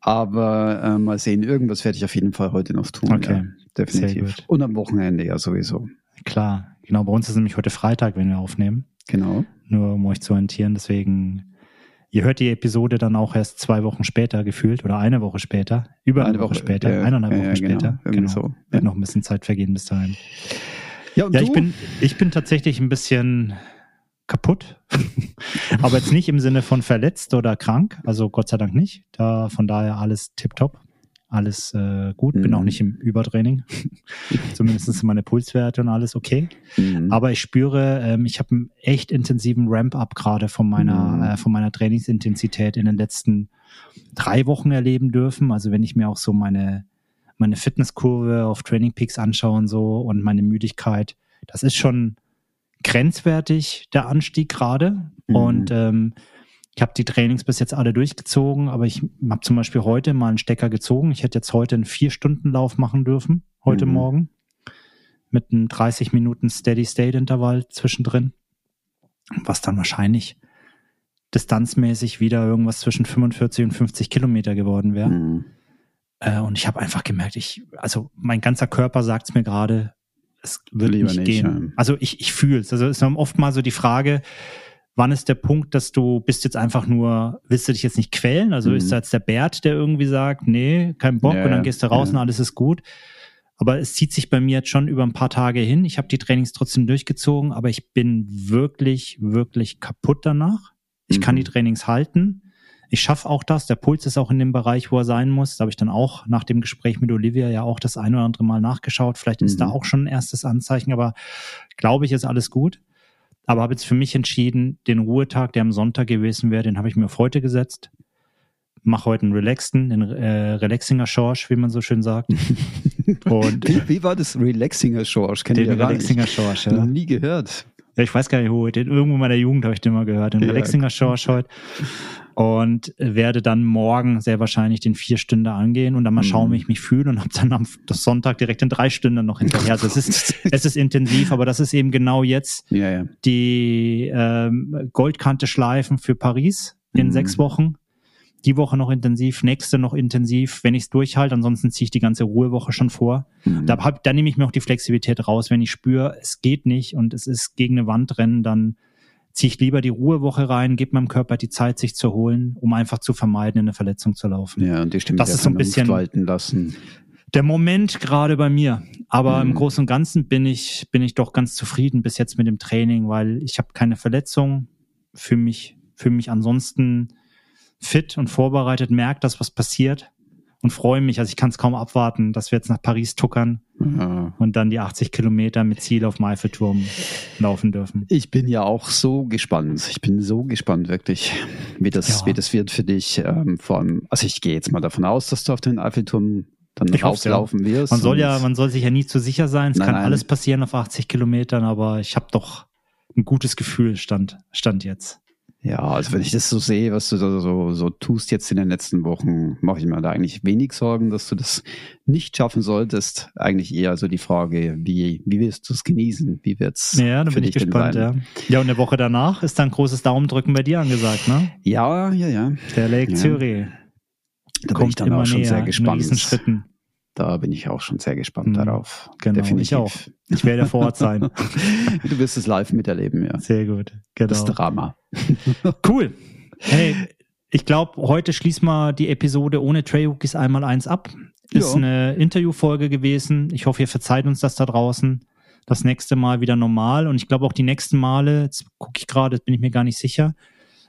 Aber äh, mal sehen, irgendwas werde ich auf jeden Fall heute noch tun. Okay. Ja, definitiv. Und am Wochenende ja sowieso. Klar, genau. Bei uns ist nämlich heute Freitag, wenn wir aufnehmen. Genau. Nur um euch zu orientieren. Deswegen, ihr hört die Episode dann auch erst zwei Wochen später gefühlt oder eine Woche später. Über eine, eine Woche, Woche, später, ja, eineinhalb Wochen ja, genau, später. Genau. So. Wird noch ein bisschen Zeit vergehen bis dahin. Ja, ja ich bin, ich bin tatsächlich ein bisschen kaputt. Aber jetzt nicht im Sinne von verletzt oder krank. Also Gott sei Dank nicht. Da von daher alles tipptopp. Alles äh, gut. Mhm. Bin auch mhm. nicht im Übertraining. Zumindest sind meine Pulswerte und alles okay. Mhm. Aber ich spüre, ähm, ich habe einen echt intensiven Ramp-up gerade von meiner, mhm. äh, von meiner Trainingsintensität in den letzten drei Wochen erleben dürfen. Also wenn ich mir auch so meine, meine Fitnesskurve auf Training Peaks anschaue und so und meine Müdigkeit, das ist schon grenzwertig, der Anstieg gerade. Mhm. Und ähm, Ich habe die Trainings bis jetzt alle durchgezogen, aber ich habe zum Beispiel heute mal einen Stecker gezogen. Ich hätte jetzt heute einen Vier-Stunden-Lauf machen dürfen, heute Mhm. Morgen, mit einem 30 Minuten Steady-State-Intervall zwischendrin, was dann wahrscheinlich distanzmäßig wieder irgendwas zwischen 45 und 50 Kilometer geworden wäre. Mhm. Äh, und ich habe einfach gemerkt, ich, also mein ganzer Körper sagt es mir gerade, es wird Lieber nicht, gehen. ja. Also ich, ich fühle es. Also es ist oft mal so die Frage, wann ist der Punkt, dass du bist jetzt einfach nur, willst du dich jetzt nicht quälen? Also Mhm. ist da jetzt der Bert, der irgendwie sagt, nee, kein Bock Ja, und dann gehst du raus ja. und alles ist gut. Aber es zieht sich bei mir jetzt schon über ein paar Tage hin. Ich habe die Trainings trotzdem durchgezogen, aber ich bin wirklich, wirklich kaputt danach. Ich kann Mhm. die Trainings halten. Ich schaffe auch das. Der Puls ist auch in dem Bereich, wo er sein muss. Da habe ich dann auch nach dem Gespräch mit Olivia ja auch das ein oder andere Mal nachgeschaut. Vielleicht ist Mhm. da auch schon ein erstes Anzeichen, aber glaube ich, ist alles gut. Aber habe jetzt für mich entschieden, den Ruhetag, der am Sonntag gewesen wäre, den habe ich mir auf heute gesetzt. Mach heute einen relaxten, den äh, Relaxinger Schorsch, wie man so schön sagt. Und Wie, wie war das Relaxinger Schorsch? Kennt den ihr ja Relaxinger. Schorsch, Noch ja. nie gehört. Ja, ich weiß gar nicht, wo. Den, irgendwo in meiner Jugend habe ich den mal gehört. Den Ja. Relaxinger Schorsch heute. Und werde dann morgen sehr wahrscheinlich den vier Stunden angehen und dann mal schauen, Mhm. wie ich mich fühle und habe dann am Sonntag direkt in drei Stunden noch hinterher. Also es ist, es ist intensiv, aber das ist eben genau jetzt Ja, ja. die ähm, Goldkante schleifen für Paris in Mhm. sechs Wochen. Die Woche noch intensiv, nächste noch intensiv, wenn ich es durchhalte, ansonsten ziehe ich die ganze Ruhewoche schon vor. Mhm. Da, hab, da nehme ich mir auch die Flexibilität raus. Wenn ich spüre, es geht nicht und es ist gegen eine Wand rennen, dann ziehe ich lieber die Ruhewoche rein, gebe meinem Körper die Zeit, sich zu holen, um einfach zu vermeiden, in eine Verletzung zu laufen. ja, und die Stimme Das ist so ein bisschen- walten lassen. Der Moment gerade bei mir. Aber Mhm. im Großen und Ganzen bin ich, bin ich doch ganz zufrieden bis jetzt mit dem Training, weil ich habe keine Verletzung, fühle mich, fühle mich ansonsten fit und vorbereitet, merke, dass was passiert und freue mich. Also ich kann es kaum abwarten, dass wir jetzt nach Paris tuckern Ja. und dann die 80 Kilometer mit Ziel auf dem Eiffelturm laufen dürfen. Ich bin ja auch so gespannt. Ich bin so gespannt, wirklich, wie das, Ja. wie das wird für dich. Ähm, vor allem, also ich gehe jetzt mal davon aus, dass du auf den Eiffelturm dann Ich hoff's, ja. wirst. Man soll ja, man soll sich ja nie zu sicher sein. Es Nein, kann nein. alles passieren auf 80 Kilometern, aber ich habe doch ein gutes Gefühl stand, stand jetzt. Ja, also wenn ich das so sehe, was du so, so, so tust jetzt in den letzten Wochen, mache ich mir da eigentlich wenig Sorgen, dass du das nicht schaffen solltest. Eigentlich eher so die Frage, wie, wie wirst du es genießen? Wie wird's Ja, da bin ich gespannt, ja. Ja, und eine Woche danach ist dann großes Daumendrücken bei dir angesagt, ne? Ja, ja, ja. Der Lake Ja. Zürich Da bin kommt ich dann immer auch schon näher, sehr in gespannt. Da bin ich auch schon sehr gespannt Mhm. darauf. Genau, Definitiv. ich auch. Ich werde vor Ort sein. Du wirst es live miterleben, ja. Sehr gut, Das genau. Drama. Cool. Hey, ich glaube, heute schließen wir die Episode ohne Trailhookies einmal eins ab. Ist Ja. eine Interviewfolge gewesen. Ich hoffe, ihr verzeiht uns das da draußen. Das nächste Mal wieder normal. Und ich glaube auch die nächsten Male, jetzt gucke ich gerade, bin ich mir gar nicht sicher,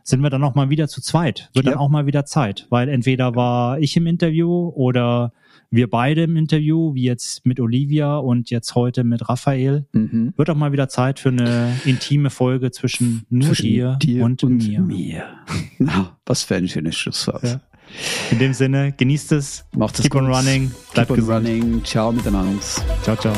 sind wir dann auch mal wieder zu zweit. Wird Ja. dann auch mal wieder Zeit. Weil entweder war ich im Interview oder wir beide im Interview, wie jetzt mit Olivia und jetzt heute mit Raphael. Mhm. Wird auch mal wieder Zeit für eine intime Folge zwischen nur Zwischen dir, und, mir. mir. Na, was für ein schönes Schlusswort. Ja. In dem Sinne, genießt es. Macht es Keep on gut. running. Bleibt Keep on gesund. running. Ciao miteinander. Ciao, ciao.